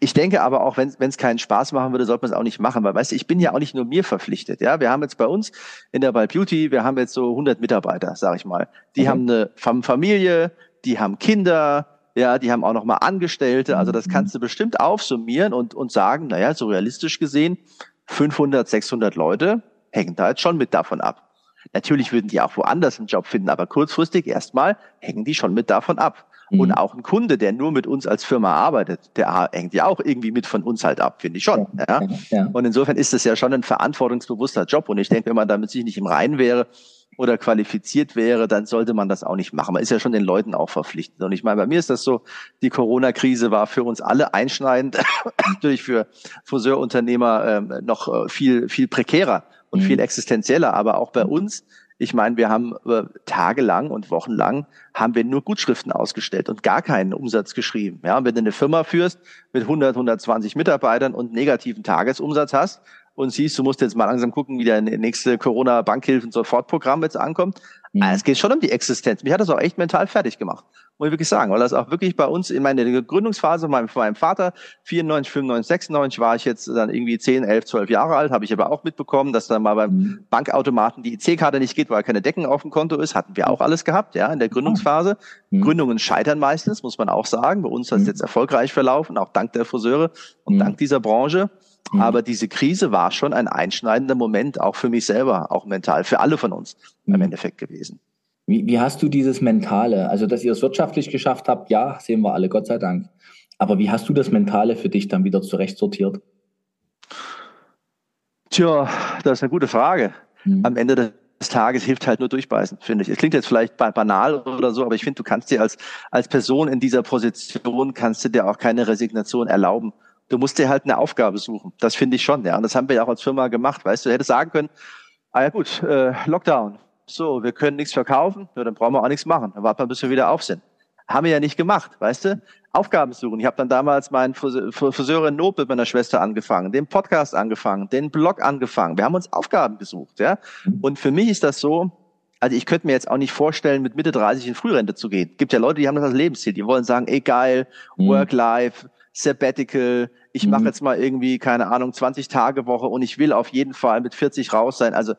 ich denke aber auch, wenn es keinen Spaß machen würde, sollte man es auch nicht machen, weil weißt du, ich bin ja auch nicht nur mir verpflichtet. Ja, wir haben jetzt bei uns in der Ball Beauty, wir haben jetzt so 100 Mitarbeiter, sag ich mal. Die okay. haben eine Familie, die haben Kinder, ja, die haben auch noch mal Angestellte. Also das mhm. kannst du bestimmt aufsummieren und und sagen, naja, so realistisch gesehen, 500, 600 Leute hängen da jetzt schon mit davon ab. Natürlich würden die auch woanders einen Job finden, aber kurzfristig erstmal hängen die schon mit davon ab. Mhm. Und auch ein Kunde, der nur mit uns als Firma arbeitet, der hängt ja auch irgendwie mit von uns halt ab, finde ich schon. Ja, ja. ja. Und insofern ist das ja schon ein verantwortungsbewusster Job. Und ich denke, wenn man damit sich nicht im Reinen wäre oder qualifiziert wäre, dann sollte man das auch nicht machen. Man ist ja schon den Leuten auch verpflichtet. Und ich meine, bei mir ist das so, die Corona-Krise war für uns alle einschneidend, natürlich für Friseurunternehmer ähm, noch äh, viel, viel prekärer und mhm. viel existenzieller, aber auch bei uns ich meine, wir haben äh, tagelang und wochenlang haben wir nur Gutschriften ausgestellt und gar keinen Umsatz geschrieben. Ja, und wenn du eine Firma führst mit 100, 120 Mitarbeitern und negativen Tagesumsatz hast und siehst, du musst jetzt mal langsam gucken, wie der nächste Corona-Bankhilfen-Sofortprogramm jetzt ankommt, Mhm. Es geht schon um die Existenz. Mich hat das auch echt mental fertig gemacht, muss ich wirklich sagen, weil das auch wirklich bei uns in meiner Gründungsphase, meinem, meinem Vater, 94, 95, 96 war ich jetzt dann irgendwie 10, 11, 12 Jahre alt, habe ich aber auch mitbekommen, dass dann mal beim mhm. Bankautomaten die IC-Karte nicht geht, weil keine Decken auf dem Konto ist, hatten wir auch alles gehabt, ja, in der Gründungsphase. Mhm. Gründungen scheitern meistens, muss man auch sagen. Bei uns hat es mhm. jetzt erfolgreich verlaufen, auch dank der Friseure und mhm. dank dieser Branche. Mhm. Aber diese Krise war schon ein einschneidender Moment, auch für mich selber, auch mental, für alle von uns mhm. im Endeffekt gewesen. Wie, wie hast du dieses Mentale? Also, dass ihr es wirtschaftlich geschafft habt, ja, sehen wir alle, Gott sei Dank. Aber wie hast du das Mentale für dich dann wieder zurechtsortiert? Tja, das ist eine gute Frage. Mhm. Am Ende des Tages hilft halt nur durchbeißen, finde ich. Es klingt jetzt vielleicht banal oder so, aber ich finde, du kannst dir als, als Person in dieser Position, kannst du dir auch keine Resignation erlauben du musst dir halt eine Aufgabe suchen. Das finde ich schon, ja. Und das haben wir ja auch als Firma gemacht. Weißt du, du hättest sagen können, ah ja gut, äh, Lockdown. So, wir können nichts verkaufen, ja, dann brauchen wir auch nichts machen. Dann warten wir, bis wir wieder auf sind. Haben wir ja nicht gemacht, weißt du? Aufgaben suchen. Ich habe dann damals meinen Friseur in Not mit meiner Schwester angefangen, den Podcast angefangen, den Blog angefangen. Wir haben uns Aufgaben gesucht, ja. Und für mich ist das so, also ich könnte mir jetzt auch nicht vorstellen, mit Mitte 30 in Frührente zu gehen. Es gibt ja Leute, die haben das als Lebensziel. Die wollen sagen, ey geil, mhm. Work-Life, Sabbatical, ich mhm. mache jetzt mal irgendwie, keine Ahnung, 20 Tage Woche und ich will auf jeden Fall mit 40 raus sein. Also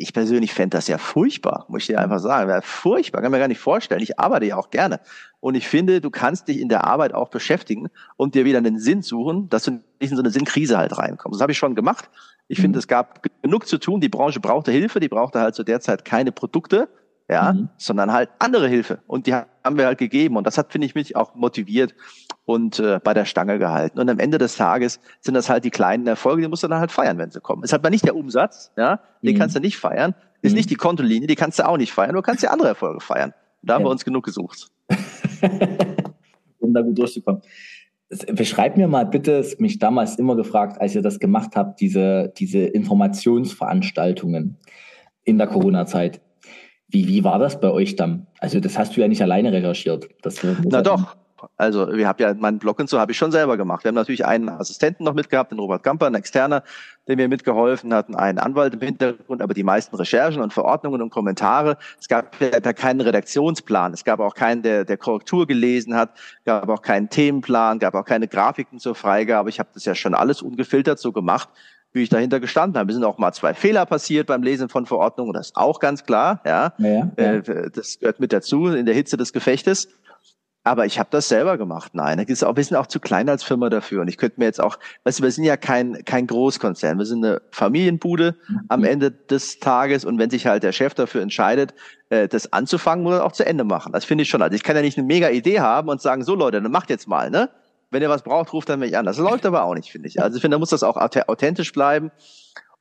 ich persönlich fände das ja furchtbar, muss ich dir einfach sagen. Wäre furchtbar, kann mir gar nicht vorstellen. Ich arbeite ja auch gerne. Und ich finde, du kannst dich in der Arbeit auch beschäftigen und dir wieder einen Sinn suchen, dass du nicht in so eine Sinnkrise halt reinkommst. Das habe ich schon gemacht. Ich finde, mhm. es gab genug zu tun. Die Branche brauchte Hilfe, die brauchte halt zu der Zeit keine Produkte ja, mhm. sondern halt andere Hilfe. Und die haben wir halt gegeben. Und das hat, finde ich, mich auch motiviert und äh, bei der Stange gehalten. Und am Ende des Tages sind das halt die kleinen Erfolge, die musst du dann halt feiern, wenn sie kommen. Ist halt mal nicht der Umsatz, ja, den mhm. kannst du nicht feiern. Ist mhm. nicht die Kontolinie, die kannst du auch nicht feiern. Du kannst ja andere Erfolge feiern. Da haben wir uns genug gesucht. um da gut durchzukommen. Beschreib mir mal bitte, mich damals immer gefragt, als ihr das gemacht habt, diese, diese Informationsveranstaltungen in der Corona-Zeit. Wie, wie war das bei euch dann? Also das hast du ja nicht alleine recherchiert. Das, das Na doch. Also wir haben ja meinen Blog und so habe ich schon selber gemacht. Wir haben natürlich einen Assistenten noch mitgehabt, den Robert Kamper, einen externer, der mir mitgeholfen hat, einen Anwalt im Hintergrund, aber die meisten Recherchen und Verordnungen und Kommentare. Es gab ja da keinen Redaktionsplan. Es gab auch keinen, der, der Korrektur gelesen hat, gab auch keinen Themenplan, gab auch keine Grafiken zur Freigabe. Ich habe das ja schon alles ungefiltert so gemacht, wie ich dahinter gestanden habe. Wir sind auch mal zwei Fehler passiert beim Lesen von Verordnungen, das ist auch ganz klar. Ja, ja, ja. Äh, das gehört mit dazu in der Hitze des Gefechtes. Aber ich habe das selber gemacht. Nein, das ist auch, wir sind auch zu klein als Firma dafür. Und ich könnte mir jetzt auch, weißt du, wir sind ja kein, kein Großkonzern. Wir sind eine Familienbude mhm. am Ende des Tages. Und wenn sich halt der Chef dafür entscheidet, äh, das anzufangen, muss er auch zu Ende machen. Das finde ich schon. Also ich kann ja nicht eine mega Idee haben und sagen, so Leute, dann macht jetzt mal, ne? Wenn ihr was braucht, ruft dann mich an. Das läuft aber auch nicht, finde ich. Also ich finde, da muss das auch authentisch bleiben.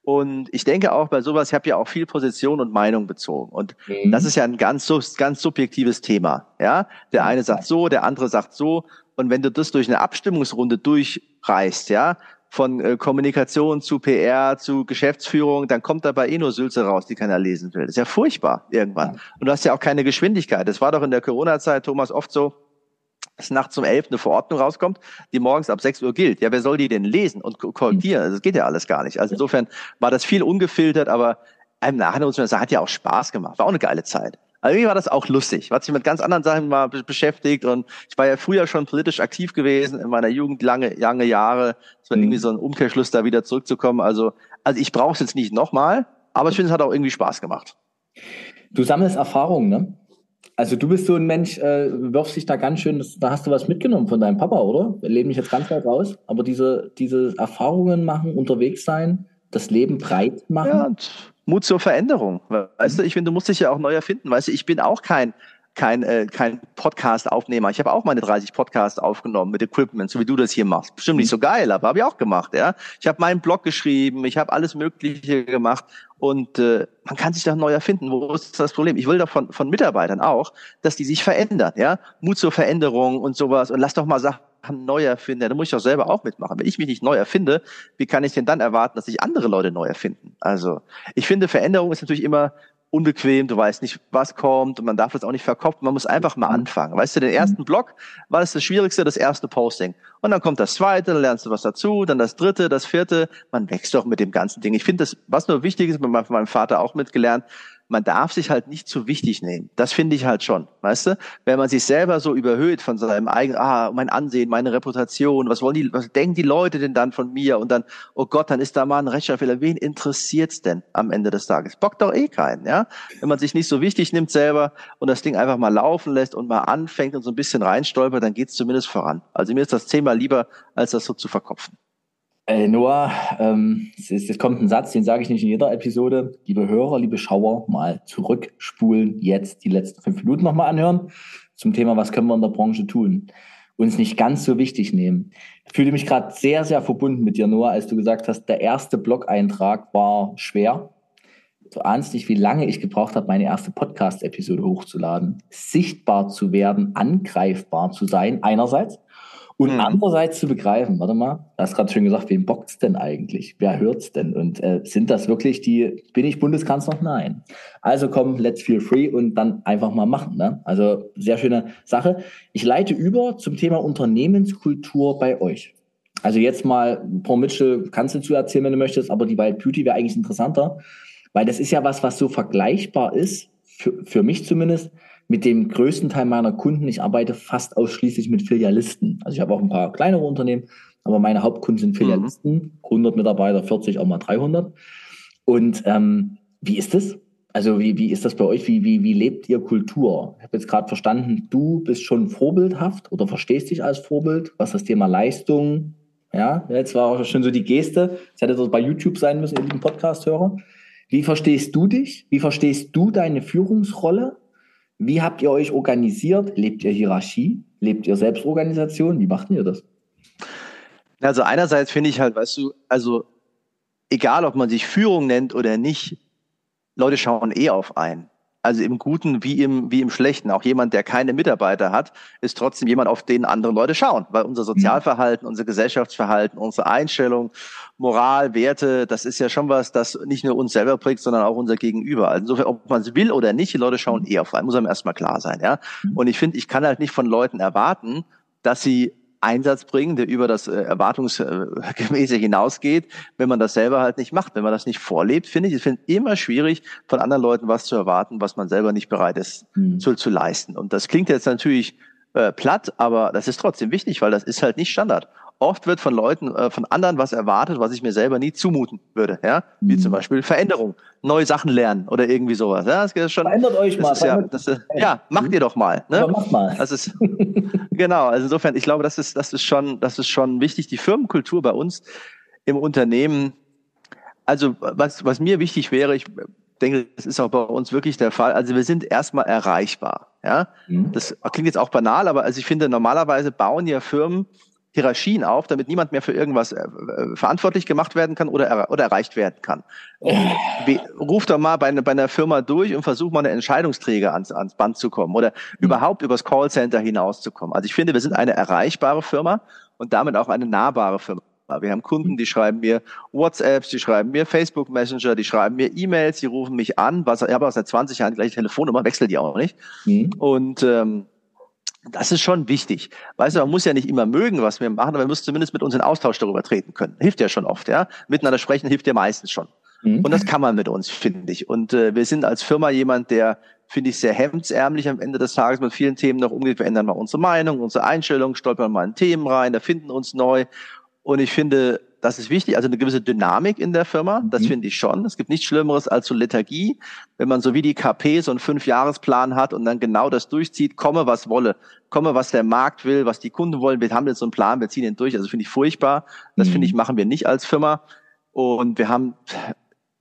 Und ich denke auch bei sowas, ich habe ja auch viel Position und Meinung bezogen. Und mhm. das ist ja ein ganz, ganz subjektives Thema. Ja, der eine sagt so, der andere sagt so. Und wenn du das durch eine Abstimmungsrunde durchreißt, ja, von äh, Kommunikation zu PR zu Geschäftsführung, dann kommt dabei eh nur Sülze raus, die keiner lesen will. Das ist ja furchtbar irgendwann. Ja. Und du hast ja auch keine Geschwindigkeit. Das war doch in der Corona-Zeit, Thomas, oft so, dass nachts um elf eine Verordnung rauskommt, die morgens ab sechs Uhr gilt. Ja, wer soll die denn lesen und korrigieren? Also, das geht ja alles gar nicht. Also insofern war das viel ungefiltert, aber einem nachher muss man sagen, hat ja auch Spaß gemacht. War auch eine geile Zeit. Also mir war das auch lustig. Hat sich mit ganz anderen Sachen mal beschäftigt und ich war ja früher schon politisch aktiv gewesen in meiner Jugend lange, lange Jahre. Es war mhm. irgendwie so ein Umkehrschluss, da wieder zurückzukommen. Also, also ich brauche es jetzt nicht nochmal, aber ich finde, es hat auch irgendwie Spaß gemacht. Du sammelst Erfahrungen, ne? Also du bist so ein Mensch, äh, wirfst dich da ganz schön, das, da hast du was mitgenommen von deinem Papa, oder? Wir leben nicht jetzt ganz weit raus, aber diese, diese Erfahrungen machen, unterwegs sein, das Leben breit machen. Ja, Mut zur Veränderung. Weißt du, ich finde, du musst dich ja auch neu erfinden. Weißt du, ich bin auch kein, kein, äh, kein Podcast-Aufnehmer. Ich habe auch meine 30 Podcasts aufgenommen mit Equipment, so wie du das hier machst. Bestimmt nicht so geil, aber habe ich auch gemacht. Ja, ich habe meinen Blog geschrieben, ich habe alles Mögliche gemacht und äh, man kann sich da neu erfinden. Wo ist das Problem? Ich will doch von, von Mitarbeitern auch, dass die sich verändern. Ja, Mut zur Veränderung und sowas und lass doch mal Sachen neu erfinden, da muss ich doch selber auch mitmachen. Wenn ich mich nicht neu erfinde, wie kann ich denn dann erwarten, dass sich andere Leute neu erfinden? Also, ich finde, Veränderung ist natürlich immer unbequem, du weißt nicht, was kommt und man darf das auch nicht verkopfen, man muss einfach mal anfangen. Weißt du, den ersten Blog war das das Schwierigste, das erste Posting. Und dann kommt das zweite, dann lernst du was dazu, dann das dritte, das vierte, man wächst doch mit dem ganzen Ding. Ich finde das, was nur wichtig ist, von meinem Vater auch mitgelernt, man darf sich halt nicht zu wichtig nehmen. Das finde ich halt schon, weißt du? Wenn man sich selber so überhöht von seinem eigenen, ah, mein Ansehen, meine Reputation, was wollen die, was denken die Leute denn dann von mir? Und dann, oh Gott, dann ist da mal ein Rechtschreibfehler. Wen interessiert's denn am Ende des Tages? Bockt doch eh keinen, ja? Wenn man sich nicht so wichtig nimmt selber und das Ding einfach mal laufen lässt und mal anfängt und so ein bisschen reinstolpert, dann geht's zumindest voran. Also mir ist das Thema lieber, als das so zu verkopfen. Äh, Noah, ähm, es, ist, es, kommt ein Satz, den sage ich nicht in jeder Episode. Liebe Hörer, liebe Schauer, mal zurückspulen, jetzt die letzten fünf Minuten nochmal anhören zum Thema, was können wir in der Branche tun? Uns nicht ganz so wichtig nehmen. Ich fühle mich gerade sehr, sehr verbunden mit dir, Noah, als du gesagt hast, der erste Blog-Eintrag war schwer. Du ahnst nicht, wie lange ich gebraucht habe, meine erste Podcast-Episode hochzuladen. Sichtbar zu werden, angreifbar zu sein, einerseits. Und mhm. andererseits zu begreifen, warte mal, du hast gerade schön gesagt, wem bockt's denn eigentlich? Wer hört's denn? Und äh, sind das wirklich die, bin ich Bundeskanzler? Nein. Also komm, let's feel free und dann einfach mal machen. Ne? Also sehr schöne Sache. Ich leite über zum Thema Unternehmenskultur bei euch. Also jetzt mal, Paul Mitchell, kannst du zu erzählen, wenn du möchtest, aber die Wild Beauty wäre eigentlich interessanter, weil das ist ja was, was so vergleichbar ist, für, für mich zumindest, mit dem größten Teil meiner Kunden. Ich arbeite fast ausschließlich mit Filialisten. Also ich habe auch ein paar kleinere Unternehmen, aber meine Hauptkunden sind Filialisten, mhm. 100 Mitarbeiter, 40, auch mal 300. Und ähm, wie ist das? Also wie, wie ist das bei euch? Wie, wie, wie lebt ihr Kultur? Ich habe jetzt gerade verstanden, du bist schon vorbildhaft oder verstehst dich als Vorbild, was das Thema Leistung, ja, jetzt war auch schon so die Geste, das hätte das bei YouTube sein müssen, ihr lieben Podcast-Hörer. Wie verstehst du dich? Wie verstehst du deine Führungsrolle? Wie habt ihr euch organisiert? Lebt ihr Hierarchie? Lebt ihr Selbstorganisation? Wie macht ihr das? Also einerseits finde ich halt, weißt du, also egal ob man sich Führung nennt oder nicht, Leute schauen eh auf einen. Also im Guten wie im, wie im Schlechten. Auch jemand, der keine Mitarbeiter hat, ist trotzdem jemand, auf den andere Leute schauen. Weil unser Sozialverhalten, unser Gesellschaftsverhalten, unsere Einstellung, Moral, Werte, das ist ja schon was, das nicht nur uns selber prägt, sondern auch unser Gegenüber. Also insofern, ob man es will oder nicht, die Leute schauen eh auf einen. Muss einem erstmal klar sein, ja. Mhm. Und ich finde, ich kann halt nicht von Leuten erwarten, dass sie Einsatz bringen, der über das äh, Erwartungsgemäße hinausgeht, wenn man das selber halt nicht macht, wenn man das nicht vorlebt, finde ich, ich finde immer schwierig, von anderen Leuten was zu erwarten, was man selber nicht bereit ist mhm. zu, zu leisten. Und das klingt jetzt natürlich äh, platt, aber das ist trotzdem wichtig, weil das ist halt nicht Standard. Oft wird von Leuten, äh, von anderen was erwartet, was ich mir selber nie zumuten würde, ja, wie mhm. zum Beispiel Veränderung, neue Sachen lernen oder irgendwie sowas. Ja, das ist schon. Verändert euch mal. Ist ja, das ist, ja, macht ihr doch mal. Ne? Aber macht mal. Das ist genau. Also insofern, ich glaube, das ist, das ist schon, das ist schon wichtig. Die Firmenkultur bei uns im Unternehmen. Also was, was mir wichtig wäre, ich denke, das ist auch bei uns wirklich der Fall. Also wir sind erstmal erreichbar. Ja, mhm. das klingt jetzt auch banal, aber also ich finde, normalerweise bauen ja Firmen Hierarchien auf, damit niemand mehr für irgendwas äh, äh verantwortlich gemacht werden kann oder, er, oder erreicht werden kann. Wie, ruf doch mal bei, bei einer Firma durch und versuch mal eine Entscheidungsträger ans, ans Band zu kommen oder mhm. überhaupt übers Callcenter hinauszukommen. Also ich finde, wir sind eine erreichbare Firma und damit auch eine nahbare Firma. Wir haben Kunden, die schreiben mir WhatsApps, die schreiben mir Facebook Messenger, die schreiben mir E-Mails, die rufen mich an. Was, ich habe auch seit 20 Jahren die gleiche Telefonnummer, wechsle die auch nicht. Mhm. Und ähm, das ist schon wichtig. Weißt du, man muss ja nicht immer mögen, was wir machen, aber man muss zumindest mit uns in Austausch darüber treten können. Hilft ja schon oft, ja. Miteinander sprechen hilft ja meistens schon. Mhm. Und das kann man mit uns, finde ich. Und äh, wir sind als Firma jemand, der, finde ich, sehr hemdsärmlich am Ende des Tages mit vielen Themen noch umgeht. Wir ändern mal unsere Meinung, unsere Einstellung, stolpern mal in Themen rein, erfinden uns neu. Und ich finde, das ist wichtig, also eine gewisse Dynamik in der Firma, das mhm. finde ich schon. Es gibt nichts Schlimmeres als so Lethargie, wenn man so wie die KP so einen Fünfjahresplan hat und dann genau das durchzieht, komme was wolle, komme was der Markt will, was die Kunden wollen, wir haben jetzt so einen Plan, wir ziehen ihn durch, also finde ich furchtbar. Das mhm. finde ich, machen wir nicht als Firma. Und wir haben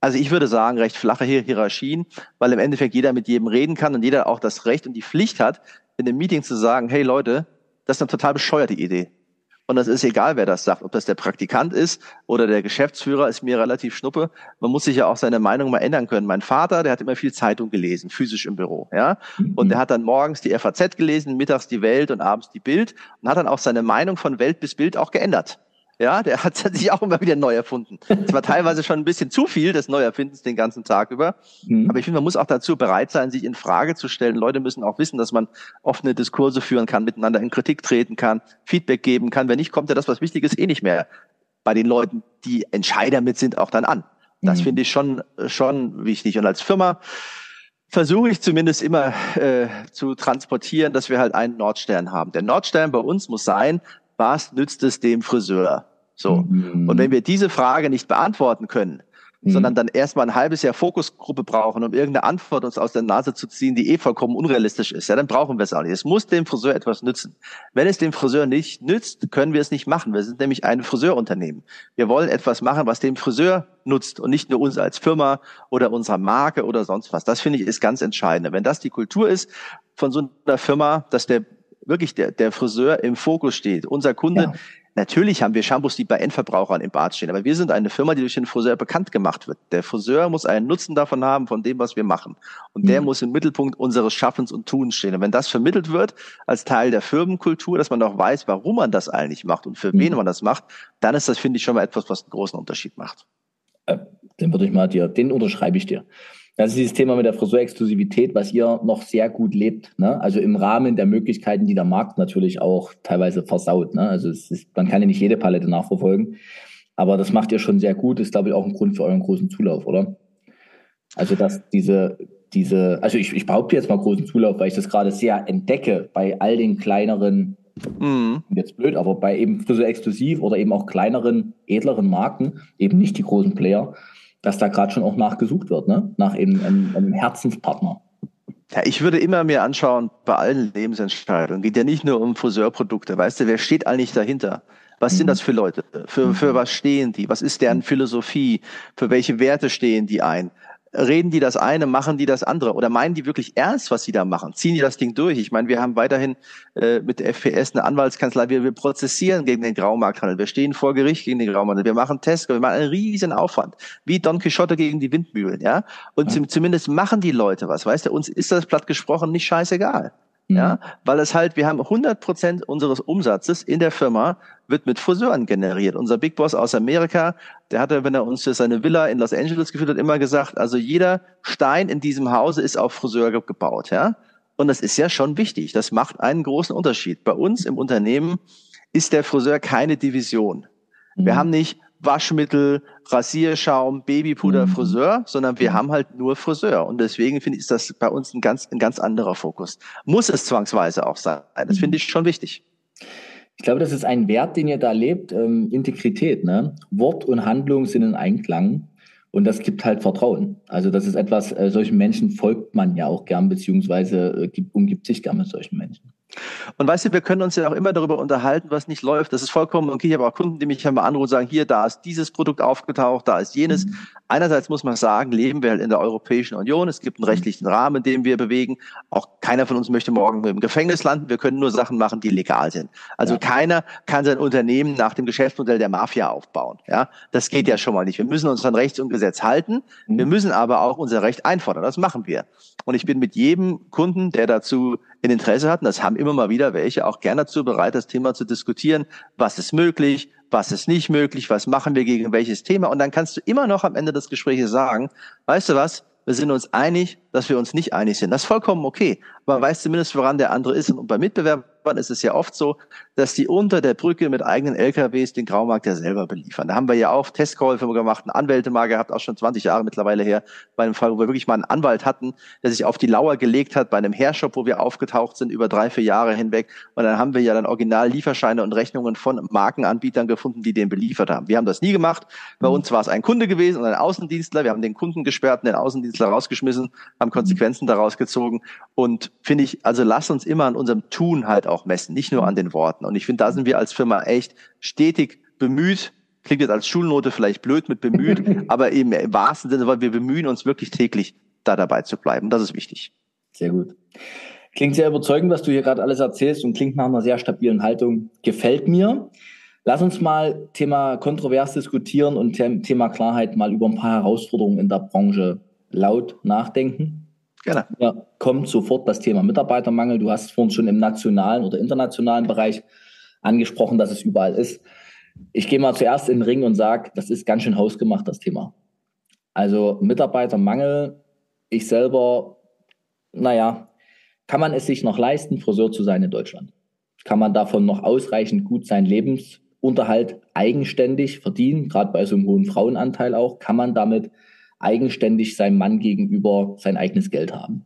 also ich würde sagen, recht flache Hierarchien, weil im Endeffekt jeder mit jedem reden kann und jeder auch das Recht und die Pflicht hat, in einem Meeting zu sagen, hey Leute, das ist eine total bescheuerte Idee. Und das ist egal, wer das sagt. Ob das der Praktikant ist oder der Geschäftsführer, ist mir relativ schnuppe. Man muss sich ja auch seine Meinung mal ändern können. Mein Vater, der hat immer viel Zeitung gelesen, physisch im Büro, ja. Und der hat dann morgens die FAZ gelesen, mittags die Welt und abends die Bild und hat dann auch seine Meinung von Welt bis Bild auch geändert. Ja, der hat sich auch immer wieder neu erfunden. Es war teilweise schon ein bisschen zu viel des Neuerfindens den ganzen Tag über. Mhm. Aber ich finde, man muss auch dazu bereit sein, sich in Frage zu stellen. Leute müssen auch wissen, dass man offene Diskurse führen kann, miteinander in Kritik treten kann, Feedback geben kann. Wenn nicht, kommt ja das, was wichtig ist, eh nicht mehr bei den Leuten, die Entscheider mit sind, auch dann an. Das mhm. finde ich schon, schon wichtig. Und als Firma versuche ich zumindest immer äh, zu transportieren, dass wir halt einen Nordstern haben. Der Nordstern bei uns muss sein, was nützt es dem Friseur? So. Mhm. Und wenn wir diese Frage nicht beantworten können, mhm. sondern dann erstmal ein halbes Jahr Fokusgruppe brauchen, um irgendeine Antwort uns aus der Nase zu ziehen, die eh vollkommen unrealistisch ist, ja, dann brauchen wir es auch nicht. Es muss dem Friseur etwas nützen. Wenn es dem Friseur nicht nützt, können wir es nicht machen. Wir sind nämlich ein Friseurunternehmen. Wir wollen etwas machen, was dem Friseur nutzt und nicht nur uns als Firma oder unserer Marke oder sonst was. Das finde ich ist ganz entscheidend. Wenn das die Kultur ist von so einer Firma, dass der wirklich der, der Friseur im Fokus steht. Unser Kunde, ja. natürlich haben wir Shampoos, die bei Endverbrauchern im Bad stehen, aber wir sind eine Firma, die durch den Friseur bekannt gemacht wird. Der Friseur muss einen Nutzen davon haben, von dem, was wir machen. Und der mhm. muss im Mittelpunkt unseres Schaffens und Tuns stehen. Und wenn das vermittelt wird als Teil der Firmenkultur, dass man auch weiß, warum man das eigentlich macht und für mhm. wen man das macht, dann ist das, finde ich, schon mal etwas, was einen großen Unterschied macht. Äh, den würde ich mal dir, den unterschreibe ich dir. Das ist dieses Thema mit der Friseurexklusivität, was ihr noch sehr gut lebt. Ne? Also im Rahmen der Möglichkeiten, die der Markt natürlich auch teilweise versaut. Ne? Also ist, man kann ja nicht jede Palette nachverfolgen. Aber das macht ihr schon sehr gut. Ist, glaube ich, auch ein Grund für euren großen Zulauf, oder? Also, dass diese, diese, also ich, ich behaupte jetzt mal großen Zulauf, weil ich das gerade sehr entdecke bei all den kleineren, mhm. jetzt blöd, aber bei eben Friseur exklusiv oder eben auch kleineren, edleren Marken, eben nicht die großen Player, dass da gerade schon auch nachgesucht wird, ne? nach eben einem, einem Herzenspartner. Ja, ich würde immer mir anschauen, bei allen Lebensentscheidungen, geht ja nicht nur um Friseurprodukte, weißt du, wer steht eigentlich dahinter? Was sind mhm. das für Leute? Für, für mhm. was stehen die? Was ist deren Philosophie? Für welche Werte stehen die ein? Reden die das eine, machen die das andere? Oder meinen die wirklich ernst, was sie da machen? Ziehen die das Ding durch? Ich meine, wir haben weiterhin äh, mit der FPS eine Anwaltskanzlei, wir, wir prozessieren gegen den Graumarkthandel, wir stehen vor Gericht gegen den Graumarkthandel, wir machen Tests, wir machen einen riesen Aufwand, wie Don Quixote gegen die Windmühlen, ja? Und ja. zumindest machen die Leute was, weißt du? Uns ist das platt gesprochen nicht scheißegal. Ja, mhm. weil es halt, wir haben 100 Prozent unseres Umsatzes in der Firma wird mit Friseuren generiert. Unser Big Boss aus Amerika, der hatte, wenn er uns für seine Villa in Los Angeles geführt hat, immer gesagt, also jeder Stein in diesem Hause ist auf Friseur gebaut, ja. Und das ist ja schon wichtig. Das macht einen großen Unterschied. Bei uns im Unternehmen ist der Friseur keine Division. Wir mhm. haben nicht Waschmittel, Rasierschaum, Babypuder, mhm. Friseur, sondern wir haben halt nur Friseur. Und deswegen finde ich, ist das bei uns ein ganz, ein ganz anderer Fokus. Muss es zwangsweise auch sein. Das finde ich schon wichtig. Ich glaube, das ist ein Wert, den ihr da lebt, ähm, Integrität. Ne? Wort und Handlung sind in Einklang. Und das gibt halt Vertrauen. Also das ist etwas, äh, solchen Menschen folgt man ja auch gern, beziehungsweise äh, umgibt sich gern mit solchen Menschen. Und weißt du, wir können uns ja auch immer darüber unterhalten, was nicht läuft. Das ist vollkommen okay. Ich habe auch Kunden, die mich einmal anrufen und sagen, hier, da ist dieses Produkt aufgetaucht, da ist jenes. Mhm. Einerseits muss man sagen, leben wir halt in der Europäischen Union. Es gibt einen mhm. rechtlichen Rahmen, in dem wir bewegen. Auch keiner von uns möchte morgen im Gefängnis landen. Wir können nur Sachen machen, die legal sind. Also ja. keiner kann sein Unternehmen nach dem Geschäftsmodell der Mafia aufbauen. Ja, das geht ja schon mal nicht. Wir müssen uns an Rechts und Gesetz halten. Mhm. Wir müssen aber auch unser Recht einfordern. Das machen wir. Und ich bin mit jedem Kunden, der dazu ein Interesse hatten, das haben immer mal wieder welche, auch gerne dazu bereit, das Thema zu diskutieren. Was ist möglich? Was ist nicht möglich? Was machen wir gegen welches Thema? Und dann kannst du immer noch am Ende des Gesprächs sagen, weißt du was? Wir sind uns einig, dass wir uns nicht einig sind. Das ist vollkommen okay. Aber man weiß zumindest, woran der andere ist. Und bei Mitbewerbern ist es ja oft so, dass die unter der Brücke mit eigenen LKWs den Graumarkt ja selber beliefern. Da haben wir ja auch Testkäufe gemacht, einen Anwälte mal gehabt, auch schon 20 Jahre mittlerweile her, bei einem Fall, wo wir wirklich mal einen Anwalt hatten, der sich auf die Lauer gelegt hat bei einem Hairshop, wo wir aufgetaucht sind über drei, vier Jahre hinweg. Und dann haben wir ja dann original Lieferscheine und Rechnungen von Markenanbietern gefunden, die den beliefert haben. Wir haben das nie gemacht. Bei mhm. uns war es ein Kunde gewesen und ein Außendienstler. Wir haben den Kunden gesperrt und den Außendienstler rausgeschmissen, haben Konsequenzen daraus gezogen. Und finde ich, also lass uns immer an unserem Tun halt auch messen, nicht nur an den Worten. Und ich finde, da sind wir als Firma echt stetig bemüht. Klingt jetzt als Schulnote vielleicht blöd mit bemüht, aber eben im wahrsten Sinne, weil wir bemühen uns wirklich täglich da dabei zu bleiben. Das ist wichtig. Sehr gut. Klingt sehr überzeugend, was du hier gerade alles erzählst und klingt nach einer sehr stabilen Haltung. Gefällt mir. Lass uns mal Thema kontrovers diskutieren und Thema Klarheit mal über ein paar Herausforderungen in der Branche laut nachdenken. Gerne. Ja, kommt sofort das Thema Mitarbeitermangel. Du hast vorhin schon im nationalen oder internationalen Bereich angesprochen, dass es überall ist. Ich gehe mal zuerst in den Ring und sage, das ist ganz schön hausgemacht, das Thema. Also Mitarbeitermangel, ich selber, naja, kann man es sich noch leisten, Friseur zu sein in Deutschland? Kann man davon noch ausreichend gut seinen Lebensunterhalt eigenständig verdienen, gerade bei so einem hohen Frauenanteil auch? Kann man damit eigenständig seinem Mann gegenüber sein eigenes Geld haben.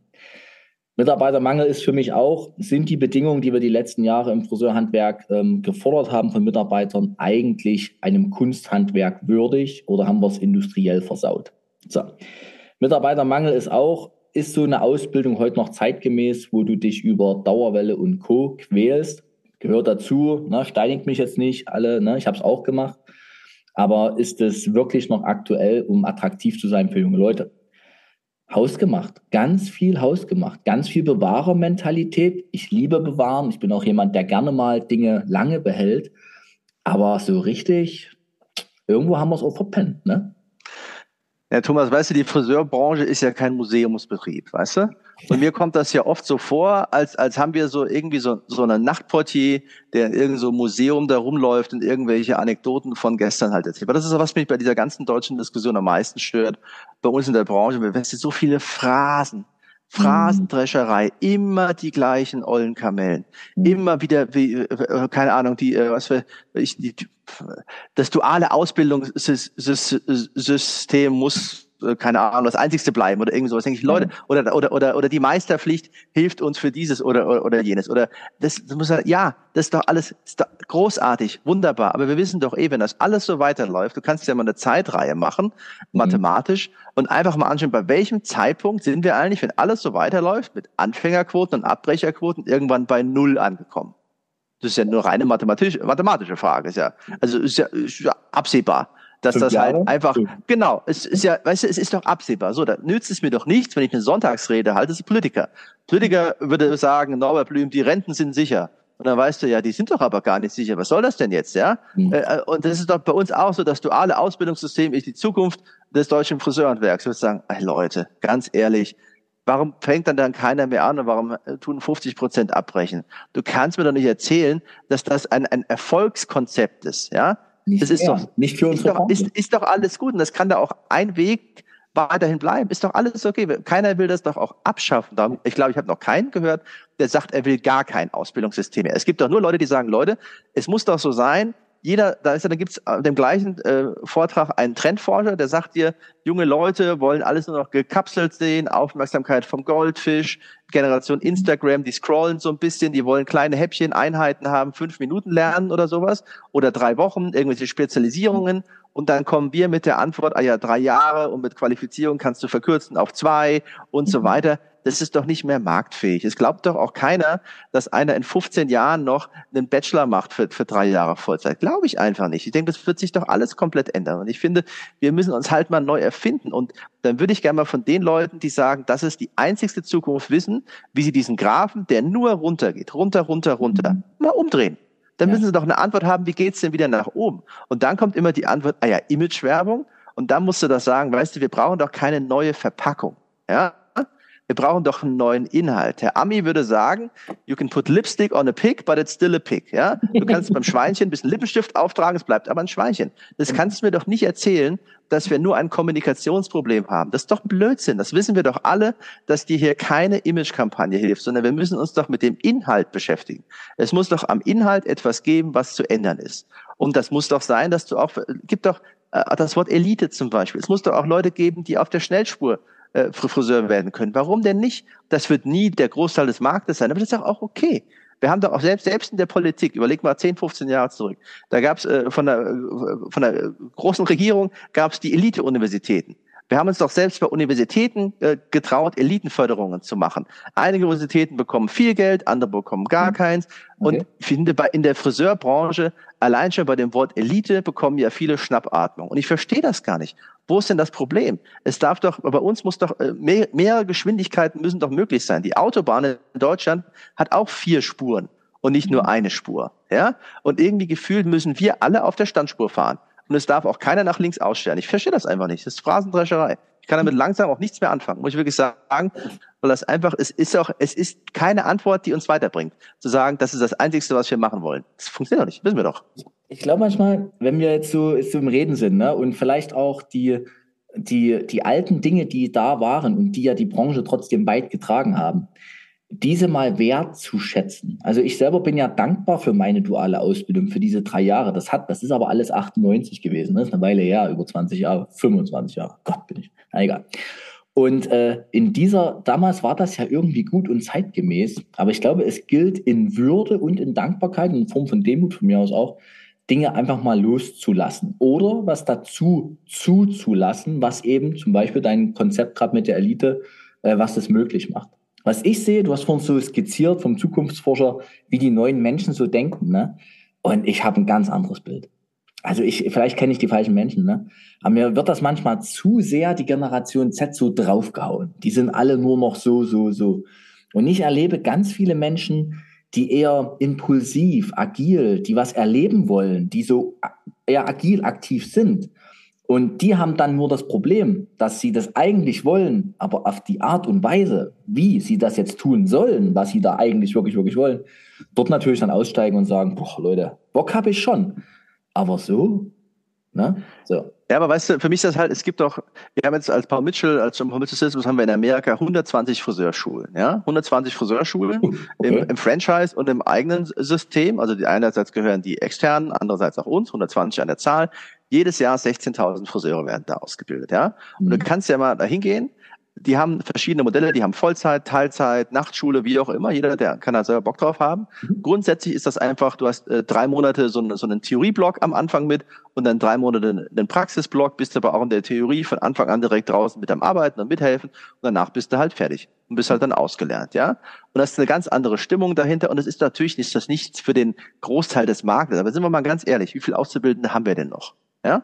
Mitarbeitermangel ist für mich auch, sind die Bedingungen, die wir die letzten Jahre im Friseurhandwerk ähm, gefordert haben von Mitarbeitern, eigentlich einem Kunsthandwerk würdig oder haben wir es industriell versaut? So. Mitarbeitermangel ist auch, ist so eine Ausbildung heute noch zeitgemäß, wo du dich über Dauerwelle und Co. quälst? Gehört dazu, ne, steinigt mich jetzt nicht alle, ne, ich habe es auch gemacht. Aber ist es wirklich noch aktuell, um attraktiv zu sein für junge Leute? Hausgemacht, ganz viel hausgemacht, ganz viel Bewahrermentalität. Ich liebe bewahren. Ich bin auch jemand, der gerne mal Dinge lange behält. Aber so richtig, irgendwo haben wir es auch verpennt, ne? Ja, Thomas, weißt du, die Friseurbranche ist ja kein Museumsbetrieb, weißt du? Und mir kommt das ja oft so vor, als, als haben wir so irgendwie so, so einen Nachtportier, der in irgendein so Museum da rumläuft und irgendwelche Anekdoten von gestern halt erzählt. Aber das ist auch, was mich bei dieser ganzen deutschen Diskussion am meisten stört. Bei uns in der Branche, wir wissen so viele Phrasen, Phrasendrescherei, immer die gleichen ollen Kamellen, mhm. immer wieder, wie, äh, keine Ahnung, die, äh, was für, ich, die, das duale Ausbildungssystem muss keine Ahnung, das Einzigste bleiben oder irgend sowas. Denke ich, Leute, oder, oder, oder, oder die Meisterpflicht hilft uns für dieses oder, oder, oder jenes. Oder das, das muss ja, das ist doch alles ist doch großartig, wunderbar. Aber wir wissen doch eh, wenn das alles so weiterläuft, du kannst ja mal eine Zeitreihe machen, mhm. mathematisch, und einfach mal anschauen, bei welchem Zeitpunkt sind wir eigentlich, wenn alles so weiterläuft, mit Anfängerquoten und Abbrecherquoten irgendwann bei Null angekommen. Das ist ja nur reine mathematische, mathematische Frage. Ist ja, also ist ja, ist ja absehbar dass das halt einfach, genau, es ist ja, weißt du, es ist doch absehbar. So, da nützt es mir doch nichts, wenn ich eine Sonntagsrede halte, das ist Politiker. Politiker würde sagen, Norbert Blüm, die Renten sind sicher. Und dann weißt du ja, die sind doch aber gar nicht sicher. Was soll das denn jetzt, ja? Mhm. Und das ist doch bei uns auch so, das duale Ausbildungssystem ist die Zukunft des deutschen Friseurhandwerks. Ich würde sagen, ey Leute, ganz ehrlich, warum fängt dann dann keiner mehr an und warum äh, tun 50 Prozent abbrechen? Du kannst mir doch nicht erzählen, dass das ein, ein Erfolgskonzept ist, ja? Nicht das ist doch nicht für uns. Ist doch, ist, ist doch alles gut und das kann da auch ein Weg weiterhin bleiben. Ist doch alles okay. Keiner will das doch auch abschaffen. Ich glaube, ich habe noch keinen gehört, der sagt, er will gar kein Ausbildungssystem mehr. Es gibt doch nur Leute, die sagen, Leute, es muss doch so sein, jeder, da ist ja, da gibt's äh, dem gleichen äh, Vortrag einen Trendforscher, der sagt dir, junge Leute wollen alles nur noch gekapselt sehen, Aufmerksamkeit vom Goldfisch, Generation Instagram, die scrollen so ein bisschen, die wollen kleine Häppchen, Einheiten haben, fünf Minuten lernen oder sowas oder drei Wochen, irgendwelche Spezialisierungen und dann kommen wir mit der Antwort, ah ja, drei Jahre und mit Qualifizierung kannst du verkürzen auf zwei und so mhm. weiter das ist doch nicht mehr marktfähig. Es glaubt doch auch keiner, dass einer in 15 Jahren noch einen Bachelor macht für, für drei Jahre Vollzeit. Glaube ich einfach nicht. Ich denke, das wird sich doch alles komplett ändern. Und ich finde, wir müssen uns halt mal neu erfinden. Und dann würde ich gerne mal von den Leuten, die sagen, das ist die einzigste Zukunft, wissen, wie sie diesen Graphen, der nur runtergeht, runter, runter, runter, mal umdrehen. Dann müssen sie doch eine Antwort haben, wie geht's denn wieder nach oben? Und dann kommt immer die Antwort, ah ja, Imagewerbung. Und dann musst du das sagen, weißt du, wir brauchen doch keine neue Verpackung. Ja, Wir brauchen doch einen neuen Inhalt. Herr Ami würde sagen, you can put lipstick on a pig, but it's still a pig. Ja? Du kannst beim Schweinchen ein bisschen Lippenstift auftragen, es bleibt aber ein Schweinchen. Das kannst du mir doch nicht erzählen, dass wir nur ein Kommunikationsproblem haben. Das ist doch Blödsinn. Das wissen wir doch alle, dass dir hier keine Imagekampagne hilft, sondern wir müssen uns doch mit dem Inhalt beschäftigen. Es muss doch am Inhalt etwas geben, was zu ändern ist. Und das muss doch sein, dass du auch, gibt doch äh, das Wort Elite zum Beispiel. Es muss doch auch Leute geben, die auf der Schnellspur äh, Friseur werden können. Warum denn nicht? Das wird nie der Großteil des Marktes sein, aber das ist auch okay. Wir haben doch auch selbst, selbst in der Politik, überleg mal 10, 15 Jahre zurück, da gab es äh, von, der, äh, von der großen Regierung gab es die Elite-Universitäten. Wir haben uns doch selbst bei Universitäten äh, getraut, Elitenförderungen zu machen. Einige Universitäten bekommen viel Geld, andere bekommen gar mhm. keins. Okay. Und ich finde, bei, in der Friseurbranche, allein schon bei dem Wort Elite, bekommen ja viele Schnappatmung. Und ich verstehe das gar nicht. Wo ist denn das Problem? Es darf doch, bei uns muss doch, äh, mehr, mehrere Geschwindigkeiten müssen doch möglich sein. Die Autobahn in Deutschland hat auch vier Spuren und nicht nur mhm. eine Spur. Ja? Und irgendwie gefühlt müssen wir alle auf der Standspur fahren und es darf auch keiner nach links ausstellen. Ich verstehe das einfach nicht. Das ist Phrasendrescherei. Ich kann damit langsam auch nichts mehr anfangen, muss ich wirklich sagen, weil das einfach, es ist auch, es ist keine Antwort, die uns weiterbringt. Zu sagen, das ist das Einzige, was wir machen wollen. Das funktioniert doch nicht, wissen wir doch. Ich glaube manchmal, wenn wir jetzt so, so im Reden sind, ne, und vielleicht auch die, die, die alten Dinge, die da waren und die ja die Branche trotzdem weit getragen haben, diese mal wertzuschätzen. Also ich selber bin ja dankbar für meine duale Ausbildung, für diese drei Jahre. Das hat, das ist aber alles 98 gewesen. Das ne? ist eine Weile her, über 20 Jahre, 25 Jahre. Gott bin ich. Na egal. Und äh, in dieser, damals war das ja irgendwie gut und zeitgemäß, aber ich glaube, es gilt in Würde und in Dankbarkeit, in Form von Demut von mir aus auch, Dinge einfach mal loszulassen oder was dazu zuzulassen, was eben zum Beispiel dein Konzept gerade mit der Elite, äh, was das möglich macht. Was ich sehe, du hast vorhin so skizziert vom Zukunftsforscher, wie die neuen Menschen so denken, ne? Und ich habe ein ganz anderes Bild. Also ich, vielleicht kenne ich die falschen Menschen, ne? Aber mir wird das manchmal zu sehr die Generation Z so draufgehauen. Die sind alle nur noch so, so, so. Und ich erlebe ganz viele Menschen, die eher impulsiv, agil, die was erleben wollen, die so eher agil aktiv sind. Und die haben dann nur das Problem, dass sie das eigentlich wollen, aber auf die Art und Weise, wie sie das jetzt tun sollen, was sie da eigentlich wirklich, wirklich wollen, dort natürlich dann aussteigen und sagen, boah, Leute, Bock habe ich schon. Aber so, ne? So. Ja, aber weißt du, für mich ist das halt, es gibt doch, wir haben jetzt als Paul Mitchell, als Paul Mitchell Systems haben wir in Amerika 120 Friseurschulen, ja? 120 Friseurschulen okay. im, im, Franchise und im eigenen System. Also die einerseits gehören die externen, andererseits auch uns, 120 an der Zahl. Jedes Jahr 16.000 Friseure werden da ausgebildet, ja. Und du mhm. kannst ja mal da hingehen. Die haben verschiedene Modelle, die haben Vollzeit, Teilzeit, Nachtschule, wie auch immer. Jeder, der kann da selber Bock drauf haben. Mhm. Grundsätzlich ist das einfach, du hast äh, drei Monate so, so einen Theorieblock am Anfang mit und dann drei Monate einen Praxisblock, bist aber auch in der Theorie von Anfang an direkt draußen mit am Arbeiten und mithelfen und danach bist du halt fertig und bist halt dann ausgelernt, ja. Und das ist eine ganz andere Stimmung dahinter und es ist natürlich nicht das nichts für den Großteil des Marktes. Aber sind wir mal ganz ehrlich, wie viel Auszubildende haben wir denn noch? Ja?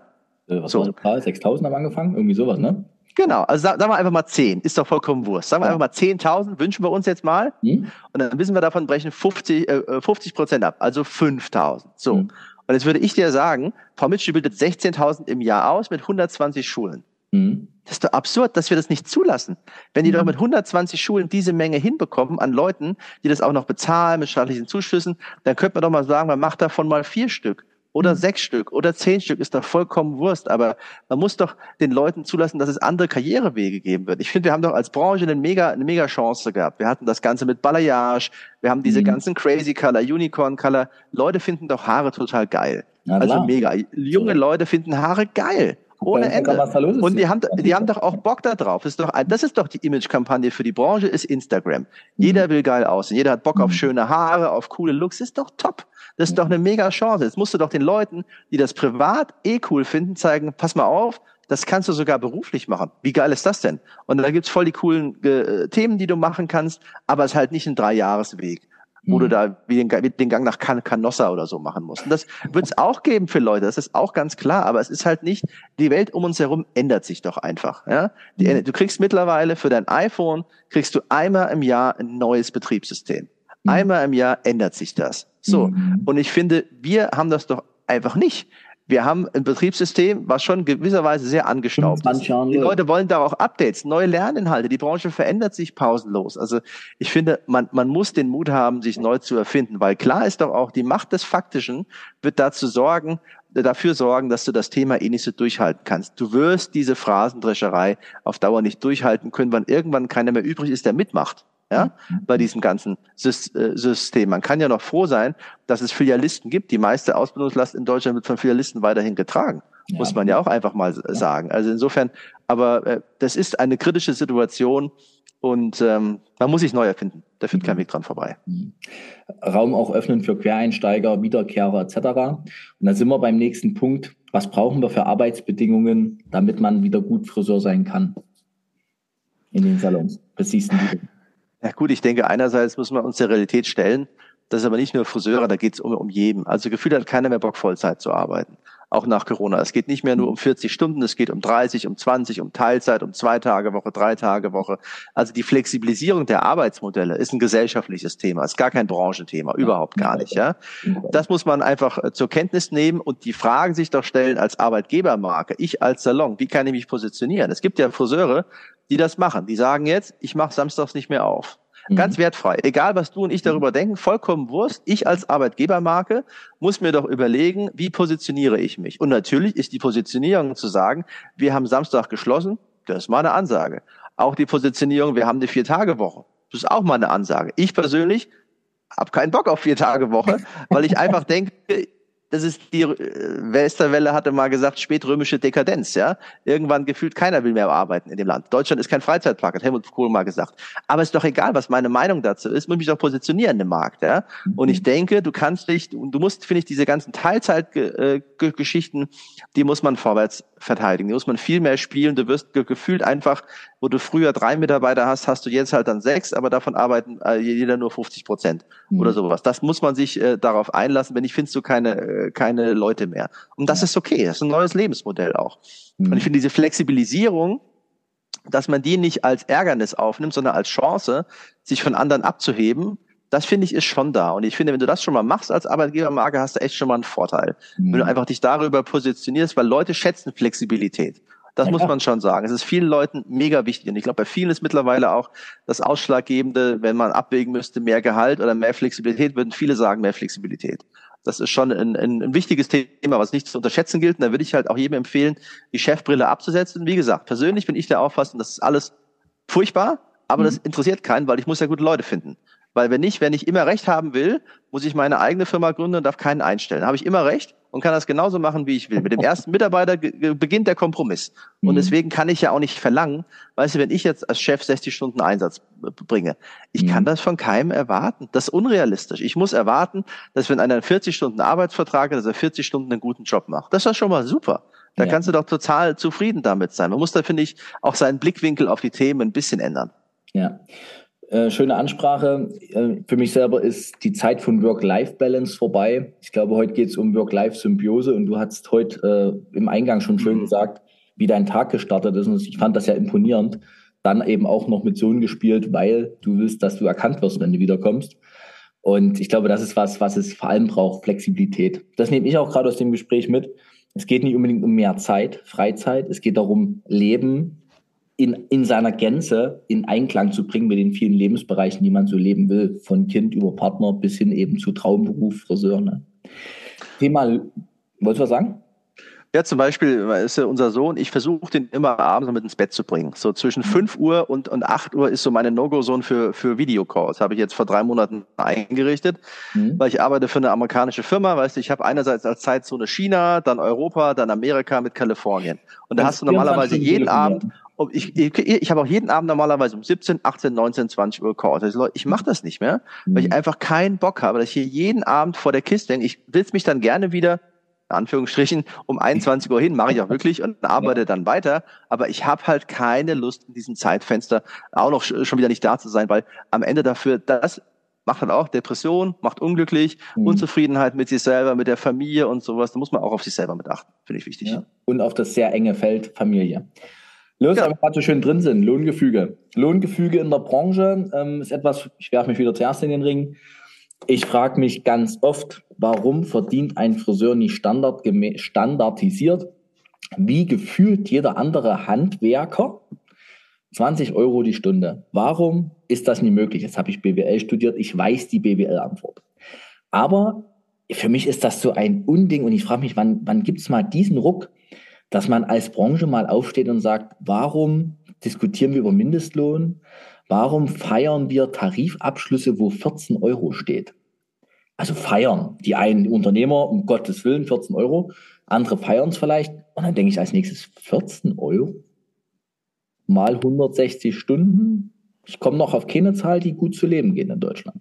Äh, was so. war das? 6000 haben angefangen? Irgendwie sowas, ne? Genau, also sagen wir einfach mal 10, ist doch vollkommen Wurst. Sagen wir ja. einfach mal 10.000, wünschen wir uns jetzt mal. Hm? Und dann wissen wir davon, brechen 50, äh, 50 Prozent ab, also 5.000. So. Hm. Und jetzt würde ich dir sagen, Frau Mitschel bildet 16.000 im Jahr aus mit 120 Schulen. Hm. Das ist doch absurd, dass wir das nicht zulassen. Wenn die doch hm. mit 120 Schulen diese Menge hinbekommen an Leuten, die das auch noch bezahlen mit staatlichen Zuschüssen, dann könnte man doch mal sagen, man macht davon mal vier Stück oder mhm. sechs Stück oder zehn Stück ist doch vollkommen Wurst. Aber man muss doch den Leuten zulassen, dass es andere Karrierewege geben wird. Ich finde, wir haben doch als Branche eine mega, eine mega Chance gehabt. Wir hatten das Ganze mit Balayage, wir haben diese mhm. ganzen Crazy Color, Unicorn Color. Leute finden doch Haare total geil. Also mega. Junge Leute finden Haare geil. Ohne Ende. Und die haben, die haben doch auch Bock da drauf. Das ist doch, das ist doch die Image-Kampagne für die Branche, ist Instagram. Jeder mhm. will geil aussehen. Jeder hat Bock auf mhm. schöne Haare, auf coole Looks. Ist doch top. Das ist doch eine mega Chance. Jetzt musst du doch den Leuten, die das privat eh cool finden, zeigen, pass mal auf, das kannst du sogar beruflich machen. Wie geil ist das denn? Und da gibt's voll die coolen äh, Themen, die du machen kannst, aber es ist halt nicht ein Dreijahresweg, wo mhm. du da wie den, wie den Gang nach Can Canossa oder so machen musst. Und das wird's auch geben für Leute, das ist auch ganz klar, aber es ist halt nicht, die Welt um uns herum ändert sich doch einfach. Ja? Die, mhm. du kriegst mittlerweile für dein iPhone, kriegst du einmal im Jahr ein neues Betriebssystem. Mhm. Einmal im Jahr ändert sich das. So. Mhm. Und ich finde, wir haben das doch einfach nicht. wir haben ein Betriebssystem, was schon gewisserweise sehr angestaubt ist. Die Leute wollen da auch Updates, neue Lerninhalte. Die Branche verändert sich pausenlos. Also ich finde, man, man muss den Mut haben, sich neu zu erfinden, weil klar ist doch auch, die Macht des Faktischen wird dazu sorgen, dafür sorgen, dass du das Thema eh nicht so durchhalten kannst. Du wirst diese Phrasendrescherei auf Dauer nicht durchhalten können, wann irgendwann keiner mehr übrig ist, der mitmacht ja, mhm. bei diesem ganzen äh, System. Man kann ja noch froh sein, dass es Filialisten gibt. Die meiste Ausbildungslast in Deutschland wird von Filialisten weiterhin getragen. Ja. Muss man ja auch einfach mal ja. sagen. Also insofern, aber äh, das ist eine kritische Situation und ähm, man muss sich neu erfinden. Da führt kein mhm. Weg dran vorbei. Mhm. Raum auch öffnen für Quereinsteiger, Wiederkehrer etc. Und da sind wir beim nächsten Punkt. Was brauchen wir für Arbeitsbedingungen, damit man wieder gut Friseur sein kann in den Salons? Was siehst du? Ja gut, ich denke, einerseits muss man uns der Realität stellen, das ist aber nicht nur Friseure, da geht es um, um jeden. Also gefühlt hat keiner mehr Bock, Vollzeit zu arbeiten. Auch nach Corona. Es geht nicht mehr nur um 40 Stunden, es geht um 30, um 20, um Teilzeit, um zwei Tage Woche, drei Tage Woche. Also die Flexibilisierung der Arbeitsmodelle ist ein gesellschaftliches Thema, ist gar kein Branchenthema, überhaupt gar nicht. Ja, Das muss man einfach äh, zur Kenntnis nehmen und die Fragen sich doch stellen als Arbeitgebermarke, ich als Salon, wie kann ich mich positionieren? Es gibt ja Friseure, die das machen. Die sagen jetzt, ich mache samstags nicht mehr auf. Mhm. Ganz wertfrei. Egal, was du und ich darüber denken, vollkommen Wurst. Ich als Arbeitgebermarke muss mir doch überlegen, wie positioniere ich mich. Und natürlich ist die Positionierung zu sagen, wir haben Samstag geschlossen, das ist mal eine Ansage. Auch die Positionierung, wir haben eine Vier-Tage-Woche. Das ist auch mal eine Ansage. Ich persönlich habe keinen Bock auf Vier-Tage-Woche, weil ich einfach denke, das ist die äh, Westerwelle hatte mal gesagt, spätrömische Dekadenz, ja. Irgendwann gefühlt keiner will mehr arbeiten in dem Land. Deutschland ist kein Freizeitpark, hat Helmut Kohl mal gesagt. Aber ist doch egal, was meine Meinung dazu ist, muss mich doch positionieren im Markt, ja. Und ich denke, du kannst dich, du musst, finde ich, diese ganzen Teilzeitgeschichten, die muss man vorwärts verteidigen. Die muss man viel mehr spielen. Du wirst gefühlt einfach, wo du früher drei Mitarbeiter hast, hast du jetzt halt dann sechs, aber davon arbeiten äh, jeder nur 50 Prozent mhm. oder sowas. Das muss man sich äh, darauf einlassen. Wenn nicht, findest du keine, äh, keine Leute mehr. Und das ist okay. Das ist ein neues Lebensmodell auch. Mhm. Und ich finde diese Flexibilisierung, dass man die nicht als Ärgernis aufnimmt, sondern als Chance, sich von anderen abzuheben, das finde ich ist schon da. Und ich finde, wenn du das schon mal machst als Arbeitgebermarke, hast du echt schon mal einen Vorteil. Mhm. Wenn du mhm. einfach dich darüber positionierst, weil Leute schätzen Flexibilität. Das ja, muss man schon sagen. Es ist vielen Leuten mega wichtig. Und ich glaube, bei vielen ist mittlerweile auch das Ausschlaggebende, wenn man abwägen müsste, mehr Gehalt oder mehr Flexibilität, würden viele sagen, mehr Flexibilität. Das ist schon ein, ein, ein wichtiges Thema, was nicht zu unterschätzen gilt. Und da würde ich halt auch jedem empfehlen, die Chefbrille abzusetzen. Wie gesagt, persönlich bin ich der Auffassung, das ist alles furchtbar, aber mhm. das interessiert keinen, weil ich muss ja gute Leute finden. Weil wenn nicht, wenn ich immer recht haben will, muss ich meine eigene Firma gründen und darf keinen einstellen. Habe ich immer recht und kann das genauso machen, wie ich will. Mit dem ersten Mitarbeiter beginnt der Kompromiss. Und mhm. deswegen kann ich ja auch nicht verlangen, weißt du, wenn ich jetzt als Chef 60 Stunden Einsatz bringe, ich kann mhm. das von keinem erwarten. Das ist unrealistisch. Ich muss erwarten, dass wenn einer 40 Stunden Arbeitsvertrag hat, dass er 40 Stunden einen guten Job macht. Das ist schon mal super. Da ja. kannst du doch total zufrieden damit sein. Man muss da, finde ich, auch seinen Blickwinkel auf die Themen ein bisschen ändern. Ja. Äh, schöne Ansprache. Äh, für mich selber ist die Zeit von Work-Life-Balance vorbei. Ich glaube, heute geht es um Work-Life-Symbiose und du hast heute äh, im Eingang schon schön mhm. gesagt, wie dein Tag gestartet ist. Und ich fand das ja imponierend. Dann eben auch noch mit Sohn gespielt, weil du willst, dass du erkannt wirst, wenn du wiederkommst. Und ich glaube, das ist was, was es vor allem braucht, Flexibilität. Das nehme ich auch gerade aus dem Gespräch mit. Es geht nicht unbedingt um mehr Zeit, Freizeit. Es geht darum, Leben in, in seiner Gänze in Einklang zu bringen mit den vielen Lebensbereichen, die man so leben will, von Kind über Partner bis hin eben zu Traumberuf, Friseur. Ne? Thema, wolltest du was sagen? Ja, zum Beispiel ist ja unser Sohn, ich versuche den immer abends mit ins Bett zu bringen. So zwischen 5 mhm. Uhr und, und 8 Uhr ist so meine No-Go-Zone für, für Videocalls. Habe ich jetzt vor drei Monaten eingerichtet, mhm. weil ich arbeite für eine amerikanische Firma. Weißt du, ich habe einerseits als Zeitzone China, dann Europa, dann Amerika mit Kalifornien. Und da hast du normalerweise jeden Abend ich, ich, ich habe auch jeden Abend normalerweise um 17, 18, 19, 20 Uhr Calls. Also Leute, ich mache das nicht mehr, weil ich mhm. einfach keinen Bock habe, dass ich hier jeden Abend vor der Kiste hänge. Ich will mich dann gerne wieder, in Anführungsstrichen, um 21 Uhr hin, mache ich auch wirklich und arbeite dann weiter. Aber ich habe halt keine Lust, in diesem Zeitfenster auch noch schon wieder nicht da zu sein, weil am Ende dafür, das macht halt auch Depression, macht unglücklich, mhm. Unzufriedenheit mit sich selber, mit der Familie und sowas. Da muss man auch auf sich selber mit achten, finde ich wichtig. Ja. Und auf das sehr enge Feld Familie. Los, ja. gerade so schön drin sind, Lohngefüge. Lohngefüge in der Branche ähm, ist etwas, ich werfe mich wieder zuerst in den Ring. Ich frage mich ganz oft, warum verdient ein Friseur nicht standard, standardisiert, wie gefühlt jeder andere Handwerker 20 Euro die Stunde. Warum ist das nicht möglich? Jetzt habe ich BWL studiert, ich weiß die BWL-Antwort. Aber für mich ist das so ein Unding und ich frage mich, wann, wann gibt es mal diesen Ruck, dass man als Branche mal aufsteht und sagt, warum diskutieren wir über Mindestlohn? Warum feiern wir Tarifabschlüsse, wo 14 Euro steht? Also feiern die einen Unternehmer, um Gottes Willen, 14 Euro, andere feiern es vielleicht. Und dann denke ich als nächstes, 14 Euro mal 160 Stunden. Ich komme noch auf keine Zahl, die gut zu leben geht in Deutschland.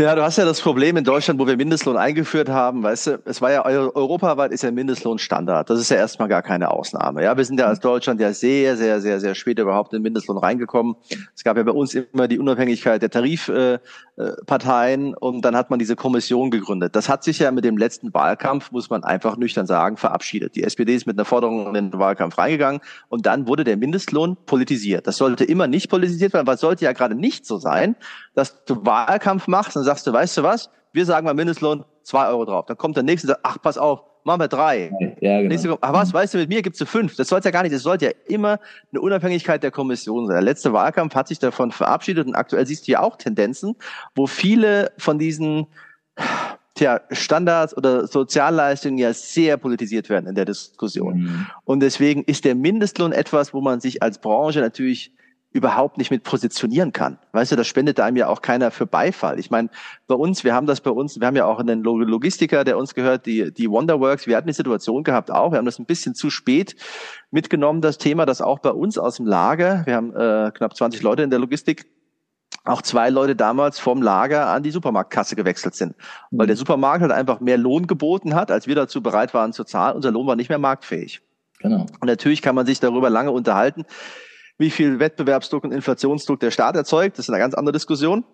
Ja, du hast ja das Problem in Deutschland, wo wir Mindestlohn eingeführt haben, weißt du, es war ja europaweit ist ja Mindestlohn Standard. Das ist ja erstmal gar keine Ausnahme. Ja, wir sind ja als Deutschland ja sehr, sehr, sehr, sehr spät überhaupt in den Mindestlohn reingekommen. Es gab ja bei uns immer die Unabhängigkeit der Tarifparteien äh, und dann hat man diese Kommission gegründet. Das hat sich ja mit dem letzten Wahlkampf, muss man einfach nüchtern sagen, verabschiedet. Die SPD ist mit einer Forderung in den Wahlkampf reingegangen und dann wurde der Mindestlohn politisiert. Das sollte immer nicht politisiert werden, weil es sollte ja gerade nicht so sein, dass du Wahlkampf machst und sagst du, weißt du was, wir sagen mal Mindestlohn zwei Euro drauf. Dann kommt der nächste und sagt, ach, pass auf, machen wir drei. Ja, genau. Nächste ach was, weißt du, mit mir gibt's fünf. Das soll ja gar nicht, das sollte ja immer eine Unabhängigkeit der Kommission sein. Der letzte Wahlkampf hat sich davon verabschiedet und aktuell siehst du ja auch Tendenzen, wo viele von diesen tja, Standards oder Sozialleistungen ja sehr politisiert werden in der Diskussion. Mhm. Und deswegen ist der Mindestlohn etwas, wo man sich als Branche natürlich überhaupt nicht mit positionieren kann. Weißt du, das spendet einem ja auch keiner für Beifall. Ich meine, bei uns, wir haben das bei uns, wir haben ja auch einen Logistiker, der uns gehört, die, die Wonderworks, wir hatten die Situation gehabt auch, wir haben das ein bisschen zu spät mitgenommen, das Thema, das auch bei uns aus dem Lager, wir haben äh, knapp 20 Leute in der Logistik, auch zwei Leute damals vom Lager an die Supermarktkasse gewechselt sind, weil der Supermarkt halt einfach mehr Lohn geboten hat, als wir dazu bereit waren zu zahlen. Unser Lohn war nicht mehr marktfähig. Genau. Und natürlich kann man sich darüber lange unterhalten wie viel Wettbewerbsdruck und Inflationsdruck der Staat erzeugt. Das ist eine ganz andere Diskussion.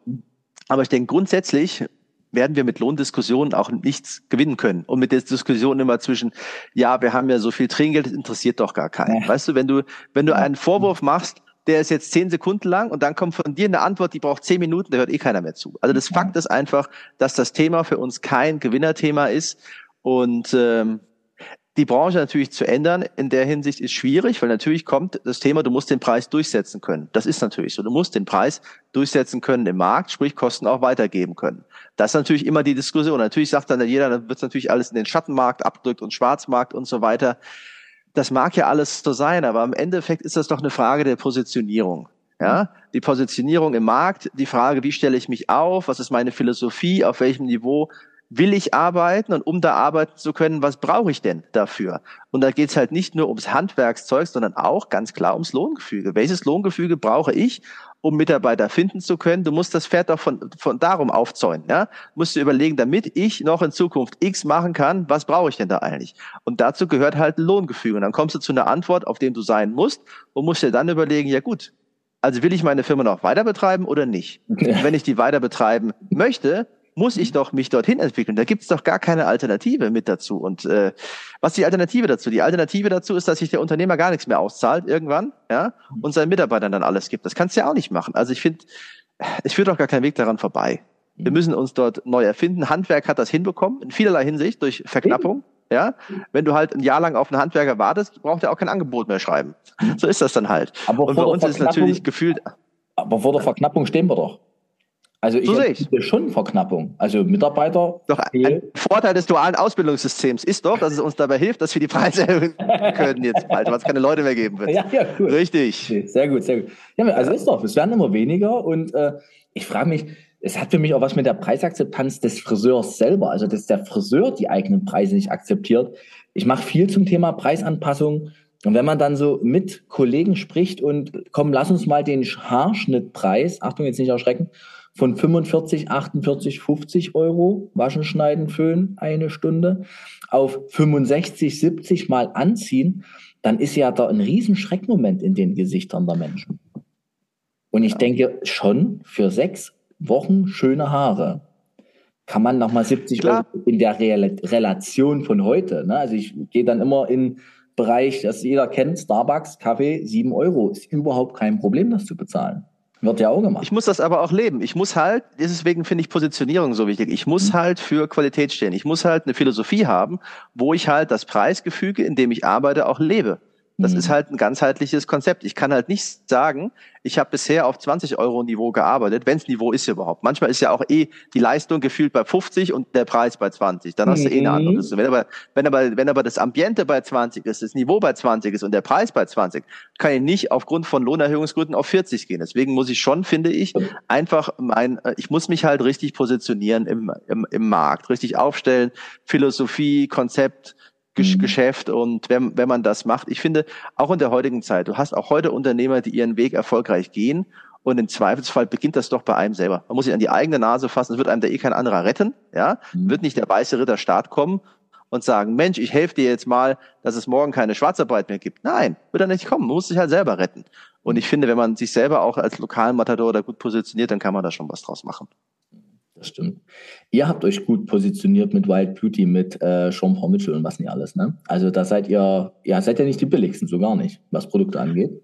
Aber ich denke, grundsätzlich werden wir mit Lohndiskussionen auch nichts gewinnen können. Und mit der Diskussion immer zwischen, ja, wir haben ja so viel Trinkgeld, das interessiert doch gar keinen. Ja. Weißt du, wenn du, wenn du einen Vorwurf machst, der ist jetzt zehn Sekunden lang und dann kommt von dir eine Antwort, die braucht zehn Minuten, da hört eh keiner mehr zu. Also das Fakt ist einfach, dass das Thema für uns kein Gewinnerthema ist. Und ähm, die Branche natürlich zu ändern in der Hinsicht ist schwierig, weil natürlich kommt das Thema, du musst den Preis durchsetzen können. Das ist natürlich so. Du musst den Preis durchsetzen können im Markt, sprich Kosten auch weitergeben können. Das ist natürlich immer die Diskussion. Natürlich sagt dann jeder, dann wird natürlich alles in den Schattenmarkt abgedrückt und Schwarzmarkt und so weiter. Das mag ja alles so sein, aber im Endeffekt ist das doch eine Frage der Positionierung. Ja, die Positionierung im Markt, die Frage, wie stelle ich mich auf, was ist meine Philosophie, auf welchem Niveau will ich arbeiten und um da arbeiten zu können, was brauche ich denn dafür? Und da geht es halt nicht nur ums Handwerkszeug, sondern auch ganz klar ums Lohngefüge. Welches Lohngefüge brauche ich, um Mitarbeiter finden zu können? Du musst das Pferd doch von, von darum aufzäunen. Ja? Musst du überlegen, damit ich noch in Zukunft X machen kann, was brauche ich denn da eigentlich? Und dazu gehört halt ein Lohngefüge. Und dann kommst du zu einer Antwort, auf dem du sein musst und musst dir dann überlegen, ja gut, also will ich meine Firma noch weiter betreiben oder nicht? Und wenn ich die weiter betreiben möchte, muss ich doch mich dorthin entwickeln. Da gibt es doch gar keine Alternative mit dazu. Und äh, was ist die Alternative dazu? Die Alternative dazu ist, dass sich der Unternehmer gar nichts mehr auszahlt irgendwann, ja, und seinen Mitarbeitern dann alles gibt. Das kannst du ja auch nicht machen. Also ich finde, es führt doch gar kein Weg daran vorbei. Wir müssen uns dort neu erfinden. Handwerk hat das hinbekommen, in vielerlei Hinsicht, durch Verknappung. Ja, wenn du halt ein Jahr lang auf einen Handwerker wartest, braucht er auch kein Angebot mehr schreiben. So ist das dann halt. Aber und bei uns ist natürlich gefühlt. Aber vor der Verknappung stehen wir doch. Also ich, so sehe schon Verknappung. Also Mitarbeiter. Doch ein Vorteil des dualen Ausbildungssystems ist doch, dass es uns dabei hilft, dass wir die Preise erhöhen können jetzt bald, weil es keine Leute mehr geben wird. Ja, ja, cool. Richtig. Okay, sehr gut, sehr gut. Ja, also ist doch, es werden immer weniger und äh, ich frage mich, es hat für mich auch was mit der Preisakzeptanz des Friseurs selber, also dass der Friseur die eigenen Preise nicht akzeptiert. Ich mache viel zum Thema Preisanpassung. Und wenn man dann so mit Kollegen spricht und komm, lass uns mal den Haarschnittpreis, Achtung, jetzt nicht erschrecken, von 45, 48, 50 Euro Waschen, Schneiden, Föhn eine Stunde auf 65, 70 mal anziehen, dann ist ja da ein riesen Schreckmoment in den Gesichtern der Menschen. Und ich ja. denke schon, für sechs Wochen schöne Haare kann man nochmal 70 Klar. Euro in der Re Relation von heute. Ne? Also ich gehe dann immer in Bereich, das jeder kennt, Starbucks, Kaffee, 7 Euro. Ist überhaupt kein Problem, das zu bezahlen. Wird ja auch gemacht. Ich muss das aber auch leben. Ich muss halt, deswegen finde ich Positionierung so wichtig. Ich muss mhm. halt für Qualität stehen. Ich muss halt eine Philosophie haben, wo ich halt das Preisgefüge, in dem ich arbeite, auch lebe. Das mhm. ist halt ein ganzheitliches Konzept. Ich kann halt nicht sagen, ich habe bisher auf 20 Euro Niveau gearbeitet, wenns Niveau ist überhaupt. Manchmal ist ja auch eh die Leistung gefühlt bei 50 und der Preis bei 20. Dann hast du eh eine andere. Mhm. Wenn aber, wenn aber, wenn aber das Ambiente bei 20 ist, das Niveau bei 20 ist und der Preis bei 20, kann ich nicht aufgrund von Lohnerhöhungsgründen auf 40 gehen. Deswegen muss ich schon, finde ich, einfach mein, äh, ich muss mich halt richtig positionieren im, im, im Markt, richtig aufstellen, Philosophie, Konzept, Mhm. Geschäft und wenn, wenn man das macht, ich finde, auch in der heutigen Zeit, du hast auch heute Unternehmer, die ihren Weg erfolgreich gehen und im Zweifelsfall beginnt das doch bei einem selber. Man muss sich an die eigene Nase fassen, es wird einem da eh kein anderer retten, ja, mhm. wird nicht der weiße Ritter Staat kommen und sagen, Mensch, ich helfe dir jetzt mal, dass es morgen keine Schwarzarbeit mehr gibt. Nein, wird er nicht kommen, man muss sich halt selber retten. Und ich finde, wenn man sich selber auch als Lokalmatador da gut positioniert, dann kann man da schon was draus machen das stimmt. Ihr habt euch gut positioniert mit Wild Beauty, mit äh, Sean Paul Mitchell und was nicht alles, ne? Also da seid ihr, ja, seid ihr nicht die billigsten, so gar nicht, was Produkte angeht.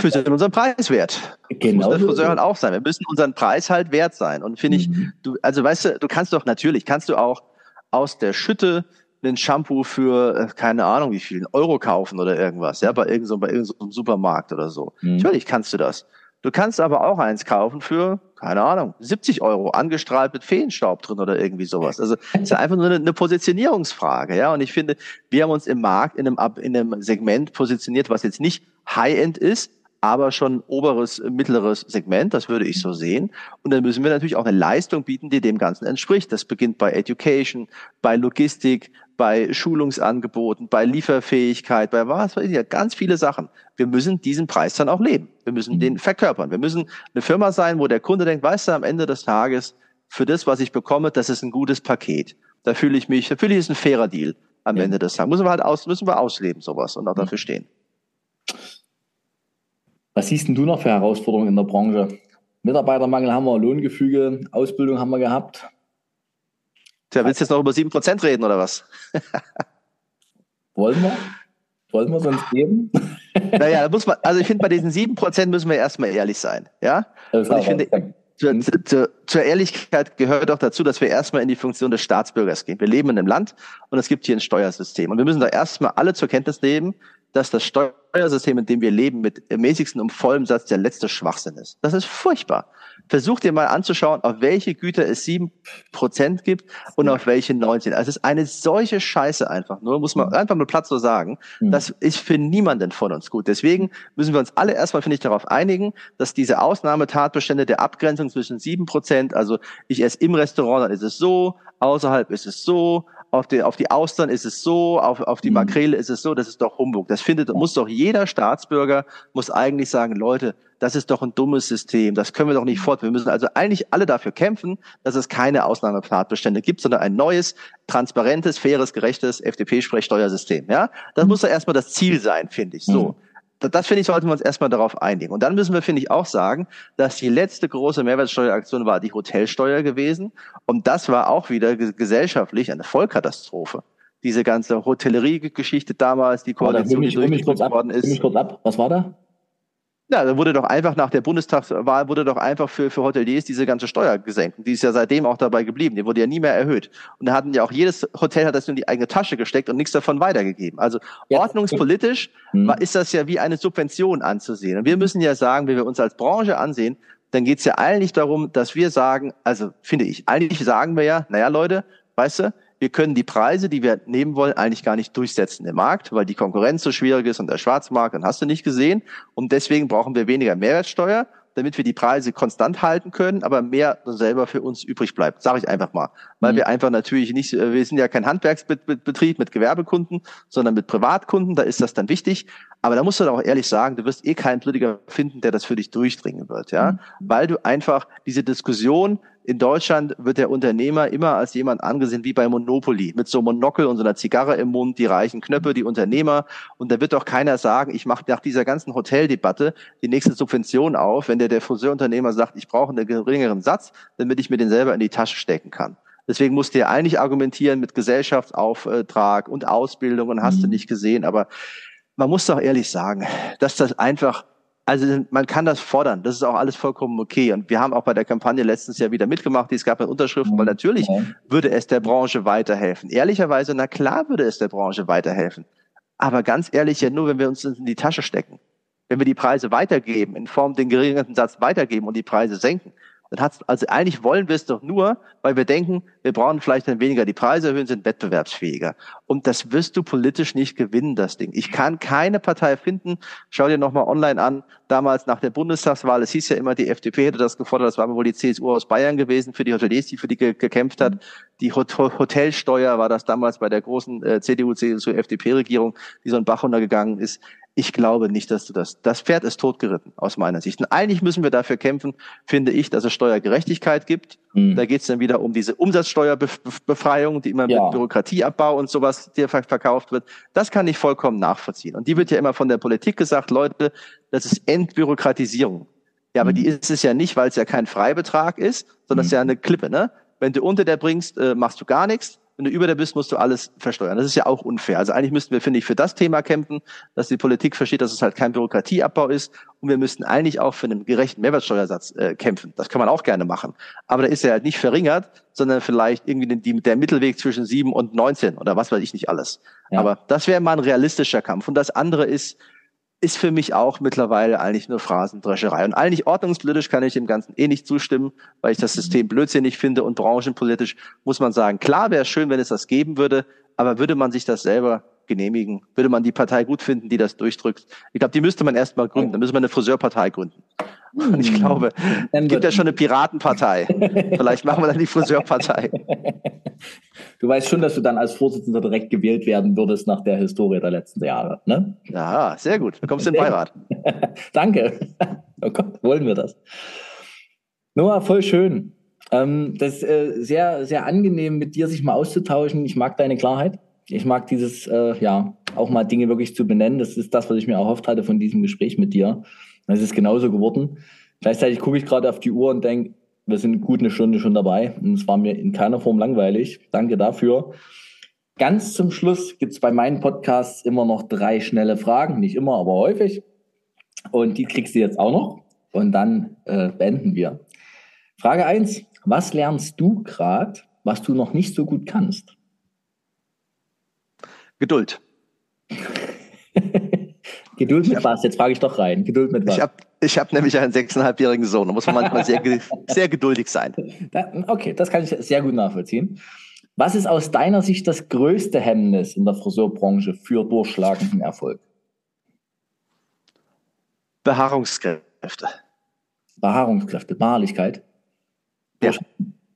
Wir sind unseren Preis wert. Genau. Das muss der Friseur halt auch sein. Wir müssen unseren Preis halt wert sein. Und finde ich, mhm. du, also weißt du, du kannst doch natürlich, kannst du auch aus der Schütte einen Shampoo für, äh, keine Ahnung wie viel, Euro kaufen oder irgendwas, ja, bei irgendeinem, bei irgendeinem Supermarkt oder so. Mhm. Natürlich kannst du das. Du kannst aber auch eins kaufen für, keine Ahnung, 70 Euro, angestrahlt mit Feenstaub drin oder irgendwie sowas. Also es ist ja einfach nur eine, eine, Positionierungsfrage, ja. Und ich finde, wir haben uns im Markt in einem, in einem Segment positioniert, was jetzt nicht High-End ist, aber schon oberes, mittleres Segment, das würde ich so sehen. Und dann müssen wir natürlich auch eine Leistung bieten, die dem Ganzen entspricht. Das beginnt bei Education, bei Logistik, bei Schulungsangeboten, bei Lieferfähigkeit, bei was weiß ich, ganz viele Sachen. Wir müssen diesen Preis dann auch leben. Wir müssen mhm. den verkörpern. Wir müssen eine Firma sein, wo der Kunde denkt, weißt du, am Ende des Tages, für das, was ich bekomme, das ist ein gutes Paket. Da fühle ich mich, da fühle ich, es ein fairer Deal am ja. Ende des Tages. Müssen wir halt aus, müssen wir ausleben, sowas und auch mhm. dafür stehen. Was siehst denn du noch für Herausforderungen in der Branche? Mitarbeitermangel haben wir, Lohngefüge, Ausbildung haben wir gehabt. Tja, willst du jetzt noch über 7% reden oder was? Wollen wir? Wollen wir sonst geben? naja, da muss man, also ich finde, bei diesen 7% müssen wir erstmal ehrlich sein. Ja? Und ich finde, zur, zur, zur Ehrlichkeit gehört auch dazu, dass wir erstmal in die Funktion des Staatsbürgers gehen. Wir leben in einem Land und es gibt hier ein Steuersystem. Und wir müssen da erstmal alle zur Kenntnis nehmen, dass das Steuersystem, in dem wir leben, mit mäßigsten und vollem Satz der letzte Schwachsinn ist. Das ist furchtbar. Versuch dir mal anzuschauen, auf welche Güter es sieben Prozent gibt und auf welche 19. Also es ist eine solche Scheiße einfach. Nur muss man einfach nur Platz so sagen. Mhm. Das ist für niemanden von uns gut. Deswegen müssen wir uns alle erstmal, finde ich, darauf einigen, dass diese Ausnahmetatbestände der Abgrenzung zwischen sieben Prozent, also ich esse im Restaurant, dann ist es so, außerhalb ist es so, auf die, auf die Austern ist es so, auf, auf die mhm. Makrele ist es so, das ist doch Humbug. Das findet, muss doch jeder Staatsbürger, muss eigentlich sagen, Leute, das ist doch ein dummes System, das können wir doch nicht fort. Wir müssen also eigentlich alle dafür kämpfen, dass es keine Ausnahmepfadbestände gibt, sondern ein neues, transparentes, faires, gerechtes FDP-Sprechsteuersystem. Ja, das mhm. muss doch erstmal das Ziel sein, finde ich. So. Das finde ich, sollten wir uns erstmal darauf einigen. Und dann müssen wir, finde ich, auch sagen, dass die letzte große Mehrwertsteueraktion war die Hotelsteuer gewesen. Und das war auch wieder gesellschaftlich eine Vollkatastrophe. Diese ganze Hotellerie-Geschichte damals, die Koalition, die durchgeführt worden ist. Mich kurz ab. Was war da? Ja, da wurde doch einfach nach der Bundestagswahl wurde doch einfach für, für Hoteliers diese ganze Steuer gesenkt. Und die ist ja seitdem auch dabei geblieben. Die wurde ja nie mehr erhöht. Und da hatten ja auch jedes Hotel hat das nur in die eigene Tasche gesteckt und nichts davon weitergegeben. Also ja. ordnungspolitisch hm. ist das ja wie eine Subvention anzusehen. Und wir müssen ja sagen, wenn wir uns als Branche ansehen, dann geht es ja eigentlich darum, dass wir sagen, also finde ich, eigentlich sagen wir ja, naja Leute, weißt du, wir können die Preise, die wir nehmen wollen, eigentlich gar nicht durchsetzen im Markt, weil die Konkurrenz so schwierig ist und der Schwarzmarkt, dann hast du nicht gesehen. Und deswegen brauchen wir weniger Mehrwertsteuer, damit wir die Preise konstant halten können, aber mehr selber für uns übrig bleibt, sage ich einfach mal. Weil mhm. wir einfach natürlich nicht, äh, wir sind ja kein Handwerksbetrieb mit Gewerbekunden, sondern mit Privatkunden, da ist das dann wichtig. Aber da musst du dann auch ehrlich sagen, du wirst eh keinen Politiker finden, der das für dich durchdringen wird, ja, mhm. weil du einfach diese Diskussion in Deutschland wird der Unternehmer immer als jemand angesehen wie bei Monopoly, mit so einem Monokel und so einer Zigarre im Mund, die reichen Knöpfe, die Unternehmer. Und da wird doch keiner sagen, ich mache nach dieser ganzen Hoteldebatte die nächste Subvention auf, wenn der, der Friseurunternehmer sagt, ich brauche einen geringeren Satz, damit ich mir den selber in die Tasche stecken kann. Deswegen musst du ja eigentlich argumentieren mit Gesellschaftsauftrag und Ausbildung und hast mhm. du nicht gesehen. Aber man muss doch ehrlich sagen, dass das einfach Also man kann das fordern, das ist auch alles vollkommen okay. Und wir haben auch bei der Kampagne letztens Jahr wieder mitgemacht, es gab eine Unterschriften, weil natürlich würde es der Branche weiterhelfen. Ehrlicherweise, na klar würde es der Branche weiterhelfen. Aber ganz ehrlich, ja nur, wenn wir uns in die Tasche stecken. Wenn wir die Preise weitergeben, in Form den geringeren Satz weitergeben und die Preise senken, dann hat's, also eigentlich wollen wir es doch nur, weil wir denken, wir brauchen vielleicht dann weniger die Preise erhöhen, sind wettbewerbsfähiger. Und das wirst du politisch nicht gewinnen, das Ding. Ich kann keine Partei finden. Schau dir nochmal online an. Damals nach der Bundestagswahl, es hieß ja immer, die FDP hätte das gefordert. Das war wohl die CSU aus Bayern gewesen für die Hoteliers, die für die gekämpft hat. Die Hotelsteuer war das damals bei der großen äh, CDU, CSU, FDP-Regierung, die so ein Bach runtergegangen ist. Ich glaube nicht, dass du das. Das Pferd ist totgeritten, aus meiner Sicht. Und eigentlich müssen wir dafür kämpfen, finde ich, dass es Steuergerechtigkeit gibt. Mhm. Da geht es dann wieder um diese Umsatzsteuerbefreiung, die immer ja. mit Bürokratieabbau und sowas dir verkauft wird. Das kann ich vollkommen nachvollziehen. Und die wird ja immer von der Politik gesagt, Leute, das ist Entbürokratisierung. Ja, aber mhm. die ist es ja nicht, weil es ja kein Freibetrag ist, sondern es mhm. ist ja eine Klippe. Ne? Wenn du unter der bringst, äh, machst du gar nichts wenn du über der bist, musst du alles versteuern. Das ist ja auch unfair. Also eigentlich müssten wir, finde ich, für das Thema kämpfen, dass die Politik versteht, dass es halt kein Bürokratieabbau ist. Und wir müssten eigentlich auch für einen gerechten Mehrwertsteuersatz äh, kämpfen. Das kann man auch gerne machen. Aber da ist er halt nicht verringert, sondern vielleicht irgendwie die, der Mittelweg zwischen sieben und neunzehn oder was weiß ich nicht alles. Ja. Aber das wäre mal ein realistischer Kampf. Und das andere ist, ist für mich auch mittlerweile eigentlich nur Phrasendrescherei. Und eigentlich ordnungspolitisch kann ich dem Ganzen eh nicht zustimmen, weil ich das System blödsinnig finde und branchenpolitisch muss man sagen, klar wäre es schön, wenn es das geben würde, aber würde man sich das selber genehmigen? Würde man die Partei gut finden, die das durchdrückt? Ich glaube, die müsste man erst mal gründen. Da müsste man eine Friseurpartei gründen. Und ich glaube, es gibt ja schon eine Piratenpartei. Vielleicht machen wir dann die Friseurpartei. Du weißt schon, dass du dann als Vorsitzender direkt gewählt werden würdest nach der Historie der letzten Jahre, ne? Ja, sehr gut. Du kommst in den Beirat. Danke. Oh Gott, wollen wir das. Noah, voll schön. Ähm, das ist äh, sehr, sehr angenehm, mit dir sich mal auszutauschen. Ich mag deine Klarheit. Ich mag dieses, äh, ja, auch mal Dinge wirklich zu benennen. Das ist das, was ich mir erhofft hatte von diesem Gespräch mit dir. Das ist genauso geworden. Gleichzeitig gucke ich gerade auf die Uhr und denke, wir sind gut eine Stunde schon dabei und es war mir in keiner Form langweilig. Danke dafür. Ganz zum Schluss gibt es bei meinen Podcasts immer noch drei schnelle Fragen. Nicht immer, aber häufig. Und die kriegst du jetzt auch noch. Und dann äh, beenden wir. Frage eins: Was lernst du gerade, was du noch nicht so gut kannst? Geduld. Geduld mit was? Jetzt frage ich doch rein. Geduld mit was? Ich habe ich hab nämlich einen sechseinhalbjährigen Sohn. Da muss man manchmal sehr, sehr geduldig sein. Okay, das kann ich sehr gut nachvollziehen. Was ist aus deiner Sicht das größte Hemmnis in der Friseurbranche für durchschlagenden Erfolg? Behaarungskräfte. Behaarungskräfte, Beharrlichkeit. Ja.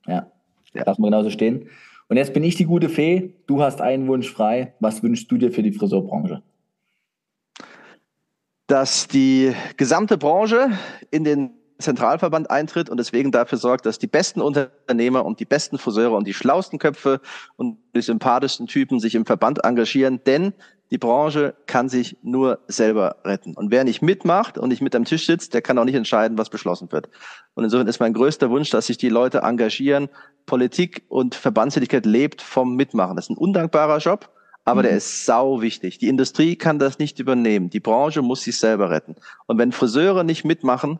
ja. ja. Darf man genauso stehen. Und jetzt bin ich die gute Fee. Du hast einen Wunsch frei. Was wünschst du dir für die Friseurbranche? dass die gesamte Branche in den Zentralverband eintritt und deswegen dafür sorgt, dass die besten Unternehmer und die besten Friseure und die schlausten Köpfe und die sympathischsten Typen sich im Verband engagieren, denn die Branche kann sich nur selber retten. Und wer nicht mitmacht und nicht mit am Tisch sitzt, der kann auch nicht entscheiden, was beschlossen wird. Und insofern ist mein größter Wunsch, dass sich die Leute engagieren. Politik und Verbandstätigkeit lebt vom Mitmachen. Das ist ein undankbarer Job aber mhm. der ist sau wichtig. Die Industrie kann das nicht übernehmen. Die Branche muss sich selber retten. Und wenn Friseure nicht mitmachen,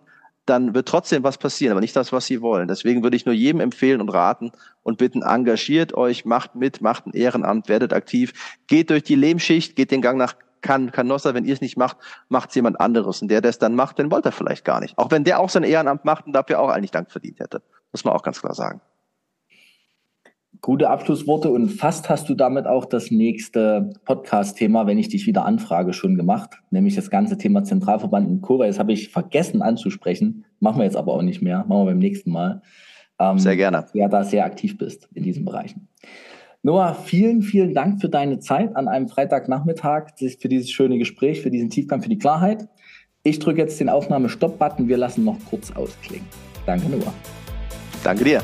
dann wird trotzdem was passieren, aber nicht das, was sie wollen. Deswegen würde ich nur jedem empfehlen und raten und bitten, engagiert euch, macht mit, macht ein Ehrenamt, werdet aktiv, geht durch die Lehmschicht, geht den Gang nach kann Canossa, wenn ihr es nicht macht, macht es jemand anderes. Und der, der es dann macht, den wollte er vielleicht gar nicht. Auch wenn der auch sein Ehrenamt macht und dafür auch eigentlich Dank verdient hätte. Muss man auch ganz klar sagen. Gute Abschlussworte und fast hast du damit auch das nächste Podcast-Thema, wenn ich dich wieder anfrage, schon gemacht, nämlich das ganze Thema Zentralverband und Co. Das habe ich vergessen anzusprechen, machen wir jetzt aber auch nicht mehr, machen wir beim nächsten Mal. Ähm, sehr gerne. Ja, da sehr aktiv bist in diesen Bereichen. Noah, vielen, vielen Dank für deine Zeit an einem Freitagnachmittag, für dieses schöne Gespräch, für diesen Tiefgang, für die Klarheit. Ich drücke jetzt den Aufnahme-Stop-Button. Wir lassen noch kurz ausklingen. Danke, Noah. Danke dir.